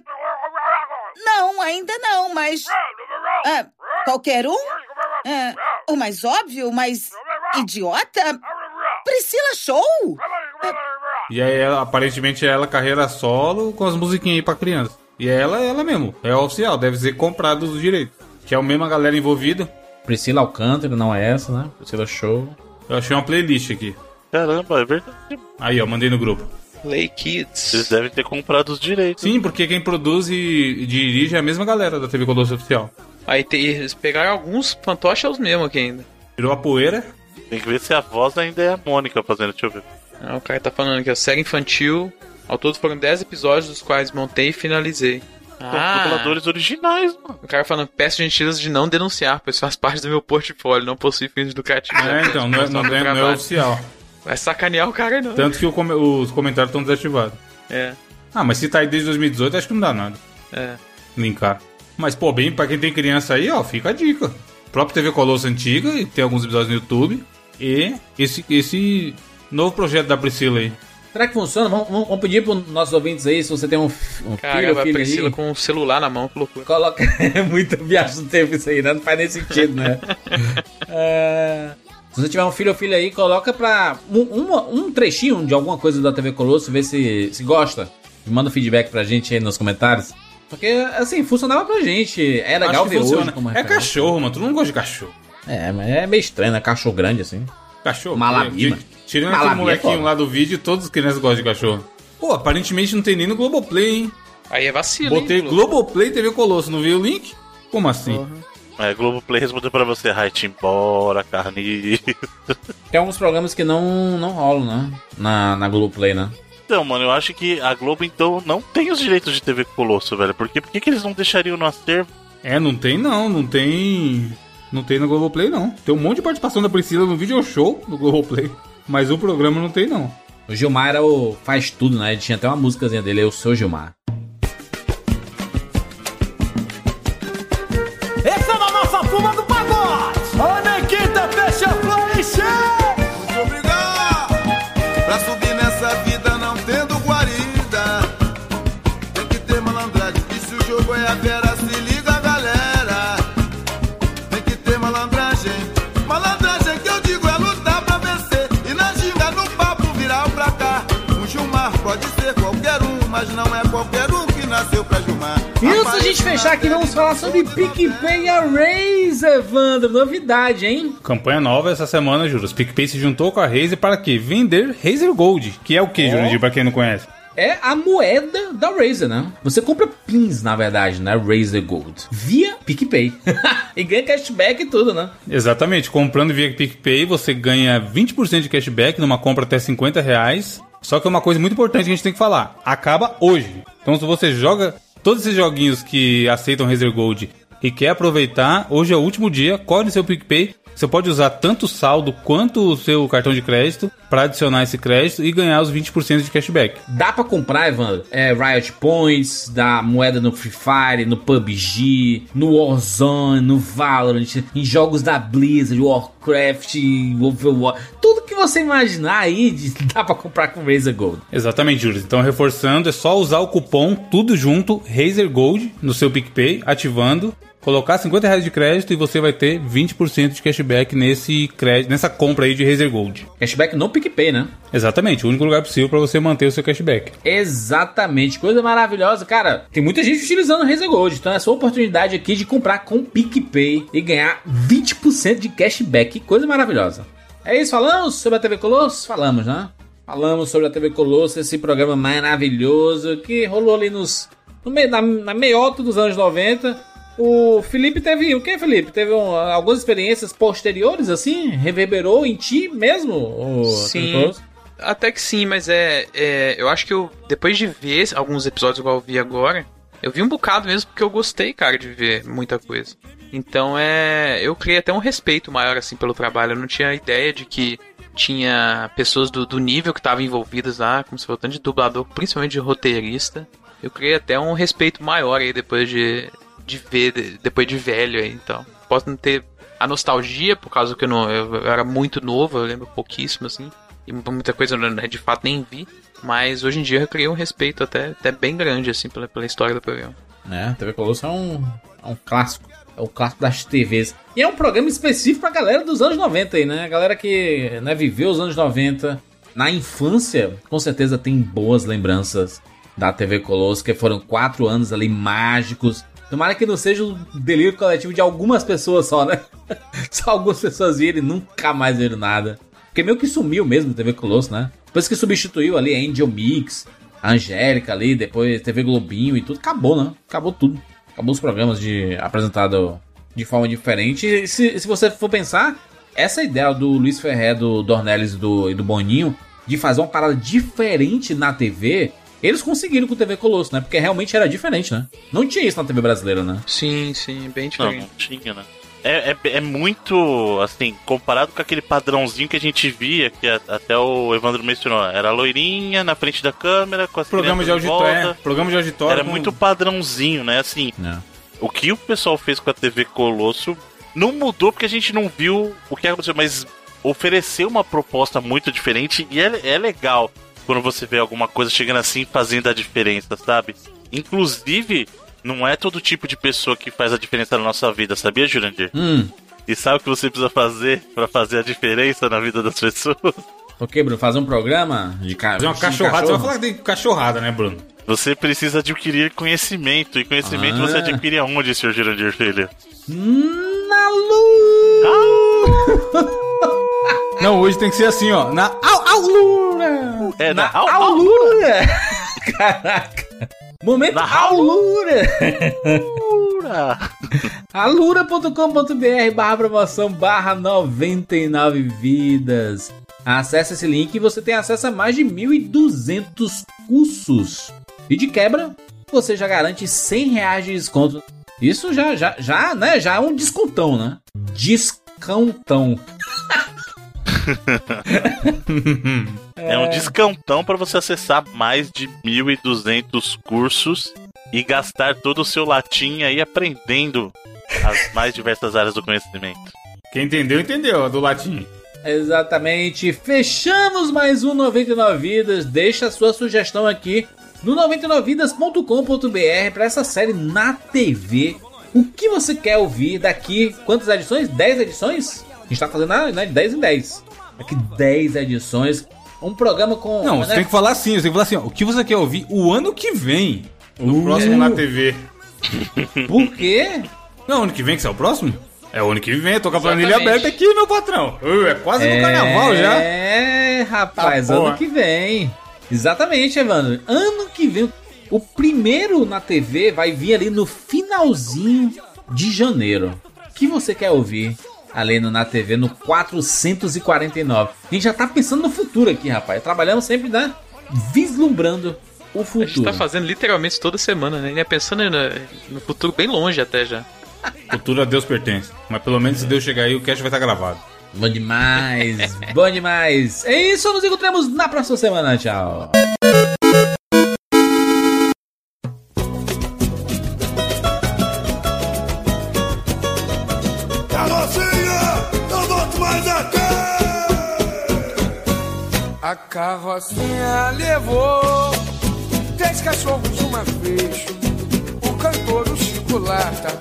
Não, ainda não, mas. Ah, qualquer um? É, o mais óbvio, o mais idiota? Priscila Show? E aí, ela, aparentemente, ela carreira solo com as musiquinhas aí pra criança. E ela é ela mesmo. É oficial, deve ser comprado os direitos. Que é a mesma galera envolvida. Priscila Alcântara, não é essa, né? Priscila Show. Eu achei uma playlist aqui. Caramba, é verdade. Aí, ó, mandei no grupo. Play Kids. Eles devem ter comprado os direitos. Sim, porque quem produz e dirige é a mesma galera da TV Colosso Oficial. Aí tem, eles pegaram alguns fantoches mesmo aqui ainda. Tirou a poeira. Tem que ver se a voz ainda é a Mônica fazendo, deixa eu ver. Ah, o cara tá falando que a série infantil, ao todo foram 10 episódios, dos quais montei e finalizei. Ah. dubladores originais, mano. O cara falando, peço gentileza de não denunciar, pois faz parte do meu portfólio, não possui fins lucrativos. É, então, não é, não é- não é oficial. Vai sacanear o cara, não. Tanto que o come- os comentários estão desativados. É, Ah, mas se tá aí desde 2018, acho que não dá nada. é. Linkar. Mas, pô, bem, pra quem tem criança aí, ó, fica a dica. O próprio TV Colosso antiga, e tem alguns episódios no YouTube. E esse, esse novo projeto da Priscila aí. Será que funciona? Vamos, vamos- vamos pedir pros nossos ouvintes aí, se você tem um, um Cara, filho ou vai filha Priscila aí. com o celular na mão, que loucura. Coloca. É muita viagem do tempo isso aí, né? Não faz nem sentido, né? É, Se você tiver um filho ou filha aí, coloca pra. Um, uma- um trechinho de alguma coisa da TV Colosso, ver se, se gosta. Manda um feedback pra gente aí nos comentários. Porque, assim, funcionava pra gente. É legal ver funciona. hoje como É cachorro, mano. Todo mundo gosta de cachorro. É, mas é meio estranho, né? Cachorro grande assim. Cachorro. Malabima. De- Tirando aquele é molequinho foda. lá do vídeo, todas as crianças gostam de cachorro. Pô, aparentemente não tem nem no Globoplay, hein? Aí é vacilo, Botei hein, Globo? Globoplay TV Colosso, não viu o link? Como assim? É, Globoplay respondeu pra você, Right embora, carne. Tem alguns programas que não, não rolam, né? Na, na Globoplay, né? Então, mano, eu acho que a Globo, então, não tem os direitos de TV Colosso, velho. Por quê? Por que, que eles não deixariam no acervo? É, não tem não, não tem. Não tem no Globoplay não. Tem um monte de participação da Priscila no video show do Globoplay. Mas o programa não tem não. O Gilmar era o faz tudo, né? Ele tinha até uma músicazinha dele, Eu Sou Gilmar. Mas não é qualquer um que nasceu pra Gilmar E antes da gente fechar aqui, vamos falar sobre PicPay e a Raze, Evandro. Novidade, hein? Campanha nova essa semana, Juros. PicPay se juntou com a Razer para quê? Vender Razer Gold. Que é o que, Ó. Jurandir, pra quem não conhece? É a moeda da Razer, né? Você compra pins, na verdade, né? Razer Gold. Via PicPay. e ganha cashback e tudo, né? Exatamente. Comprando via PicPay, você ganha 20% de cashback numa compra até 50 reais. Só que é uma coisa muito importante que a gente tem que falar. Acaba hoje. Então se você joga todos esses joguinhos que aceitam Razer Gold e quer aproveitar, hoje é o último dia, corre no seu PicPay. Você pode usar tanto o saldo quanto o seu cartão de crédito para adicionar esse crédito e ganhar os 20% de cashback. Dá pra comprar, Evandro, é, Riot Points, dá moeda no Free Fire, no PUBG, no Warzone, no Valorant, em jogos da Blizzard, Warcraft, Overwatch, tudo que você imaginar aí dá pra comprar com Razer Gold. Exatamente, Júlio. Então, reforçando, é só usar o cupom tudo junto, Razer Gold, no seu PicPay, ativando, colocar 50 reais de crédito e você vai ter 20% de cashback nesse crédito, nessa compra aí de Razer Gold. Cashback no PicPay, né? Exatamente, o único lugar possível para você manter o seu cashback. Exatamente, coisa maravilhosa, cara. Tem muita gente utilizando o Razer Gold, então é a sua oportunidade aqui de comprar com PicPay e ganhar 20% de cashback. Coisa maravilhosa. É isso, falamos sobre a TV Colosso? Falamos, né? Falamos sobre a TV Colosso, esse programa maravilhoso que rolou ali nos no meio na, na meiota dos anos 90. O Felipe teve o que, Felipe? Teve um- algumas experiências posteriores assim, reverberou em ti mesmo? Sim. Até que sim, mas é, é. Eu acho que eu, depois de ver alguns episódios igual eu vi agora, eu vi um bocado mesmo porque eu gostei, cara, de ver muita coisa. Então é. Eu criei até um respeito maior, assim, pelo trabalho. Eu não tinha ideia de que tinha pessoas do, do nível que estavam envolvidas lá, como se fosse tanto de dublador, principalmente de roteirista. Eu criei até um respeito maior aí depois de, de ver, de- depois de velho aí, então. Posso não ter a nostalgia, por causa que eu, não, eu, eu era muito novo, eu lembro pouquíssimo, assim. E muita coisa eu né, de fato nem vi. Mas hoje em dia eu criei um respeito até, até bem grande, assim, pela, pela história do programa. né? TV Colosso é um, é um clássico. É o clássico das TVs. E é um programa específico pra galera dos anos 90 aí, né? A galera que né, viveu os anos 90 na infância, com certeza tem boas lembranças da TV Colosso, que foram quatro anos ali mágicos. Tomara que não seja um delírio coletivo de algumas pessoas só, né? só algumas pessoas viram e nunca mais viram nada. Porque meio que sumiu mesmo a TV Colosso, né? Depois que substituiu ali a Angel Mix, a Angélica ali, depois TV Globinho e tudo, acabou, né? Acabou tudo. Acabou os programas de apresentado de forma diferente. E se, se você for pensar, essa ideia do Luiz Ferré, do Dornelles do, e do Boninho, de fazer uma parada diferente na TV, Eles conseguiram com o TV Colosso, né? Porque realmente era diferente, né? Não tinha isso na TV brasileira, né? Sim, sim, bem Não, diferente. não tinha, né? É, é, é muito, assim, comparado com aquele padrãozinho que a gente via, que a- até o Evandro mencionou, era a loirinha na frente da câmera, com as Programa de auditório, volta. é, programa de auditório Era com- muito padrãozinho, né? Assim, É. o que o pessoal fez com a TV Colosso não mudou porque a gente não viu o que aconteceu, mas ofereceu uma proposta muito diferente e é, é legal quando você vê alguma coisa chegando assim fazendo a diferença, sabe? Inclusive, não é todo tipo de pessoa que faz a diferença na nossa vida, sabia, Jurandir? Hum. E sabe o que você precisa fazer pra fazer a diferença na vida das pessoas? Ok, Bruno, fazer um programa de ca... Fazer uma de cachorrada. Você vai falar que tem cachorrada, né, Bruno? Você precisa adquirir conhecimento. E conhecimento Ah. você adquire aonde, senhor Jurandir Filho? Na Não, hoje tem que ser assim, ó. Na au! É, na, au, aulura! Caraca! Momento aulura! alura.com.br barra promoção barra 99 vidas. Acesse esse link e você tem acesso a mais de 1.200 cursos. E de quebra, você já garante 100 reais de desconto. Isso já, já, já, né? Já é um descontão, né? Descontão. É um descantão para você acessar mais de 1.200 cursos e gastar todo o seu latim aí aprendendo as mais diversas áreas do conhecimento. Quem entendeu, entendeu, a do latim. Exatamente. Fechamos mais um 99 Vidas. Deixa a sua sugestão aqui no 99vidas.com.br para essa série na TV. O que você quer ouvir daqui? Quantas edições? 10 edições? A gente tá fazendo né, de 10 em 10. Daqui 10 edições. Um programa com. Não, né? você tem que falar assim, você tem que falar assim, ó, o que você quer ouvir o ano que vem. No Uh. próximo na TV. Por quê? Não, ano que vem que é o próximo? É o ano que vem, eu tô com a planilha Exatamente. aberta aqui, meu patrão. Uh, é quase no carnaval já. É, rapaz, Tá, ano porra. que vem. Exatamente, Evandro. Ano que vem. O primeiro na TV vai vir ali no finalzinho de janeiro. O que você quer ouvir ali no Na TV no 449? A gente já tá pensando no futuro aqui, rapaz. Trabalhando sempre, né? Vislumbrando o A gente futuro. tá fazendo literalmente toda semana, né? E é pensando no, no futuro bem longe até já. Futuro a Deus pertence. Mas pelo menos se Deus chegar aí, o cast vai estar gravado. Bom demais, bom demais. É isso, nos encontramos na próxima semana. Tchau. A carrocinha levou três cachorros uma vez. O cantor, o Chico Lata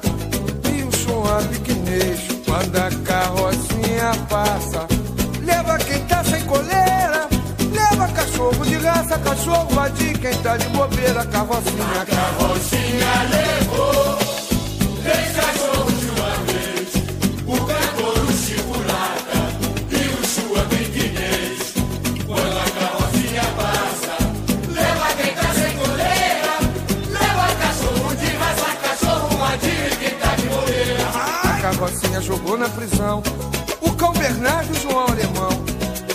e o João Piquinês. Quando a carrocinha passa, leva quem tá sem coleira. Leva cachorro de raça, cachorro vadio, quem tá de bobeira. Carrocinha, a carrocinha levou três cachorros A carrocinha jogou na prisão o cão Bernardo e o João Alemão.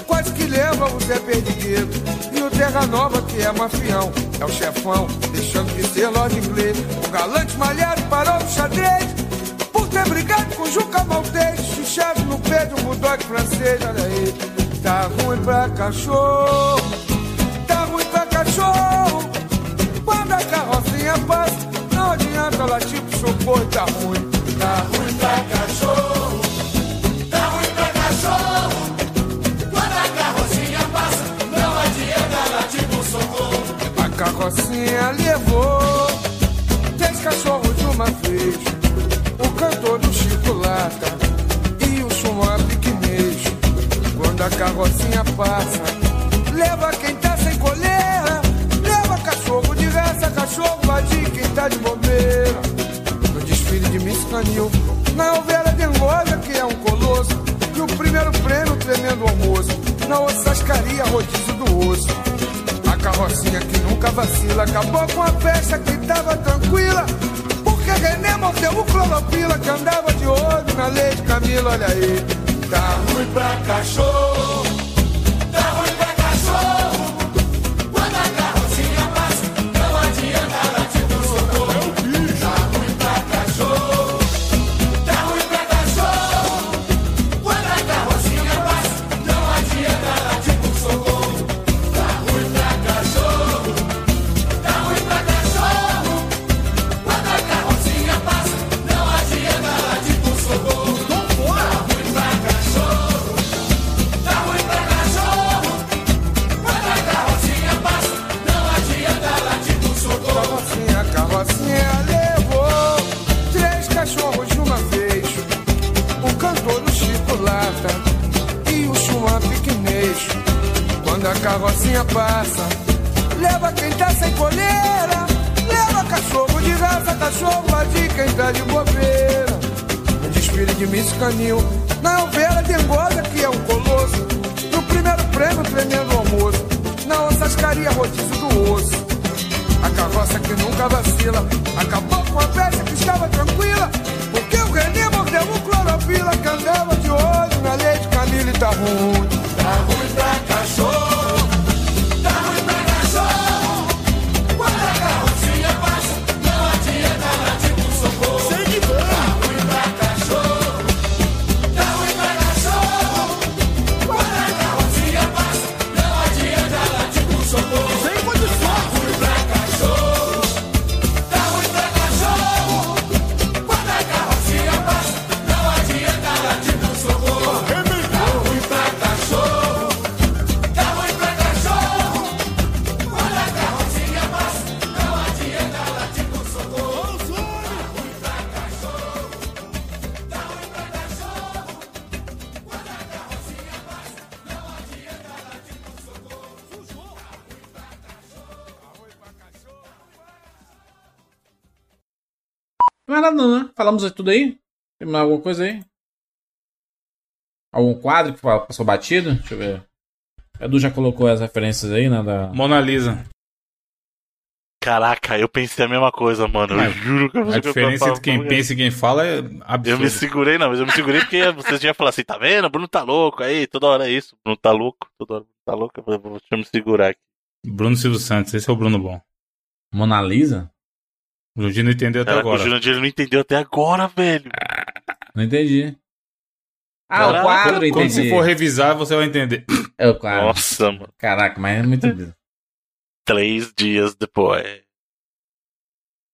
Quase que leva o Zé Perdigueiro e o Terra Nova, que é mafião. É o chefão, deixando de ser lorde inglês. O galante malhado parou no xadrez por ter brigado com o Juca Maltês. Chuchado no pé de um bulldog francês, olha aí. Tá ruim pra cachorro, tá ruim pra cachorro. Quando a carrocinha passa, não adianta latir pro socorro, tá ruim. Carrocinha levou três cachorros de uma vez. O cantor do Chico Lata e o Chumá Piquinês. Quando a carrocinha passa, leva quem tá sem coleira. Leva cachorro de raça, cachorro vadio, quem tá de bobeira. Canil, na ovelha dengosa, que é um colosso. E o primeiro prêmio, tremendo almoço. Na ossascaria, rodízio do osso. A carrocinha que nunca vacila acabou com a festa que tava tranquila. Porque René mordeu o clorofila que andava de olho na lei de Camila, olha aí. Tá ruim pra cachorro, Falamos de tudo aí? Tem mais alguma coisa aí? Algum quadro que passou batido? Deixa eu ver. Edu já colocou as referências aí, né? Da... Mona Lisa. Caraca, eu pensei a mesma coisa, mano. Eu juro que eu A diferença entre quem pensa e quem fala é Eu absurda. me segurei, não, mas eu me segurei porque vocês iam falar assim, tá vendo? O Bruno tá louco aí, toda hora é isso. Bruno tá louco, toda hora Bruno tá louco. Eu vou- deixa eu me segurar aqui. Bruno Silvio Santos, esse é o Bruno bom. Mona Lisa? O Jundi não entendeu até Caraca, agora. o Jurandir não entendeu até agora, velho. Não entendi. Ah, Caraca, o quadro, quando entendi. você for revisar, você vai entender. É o quadro. Nossa, mano. Caraca, mas é muito. Três dias depois.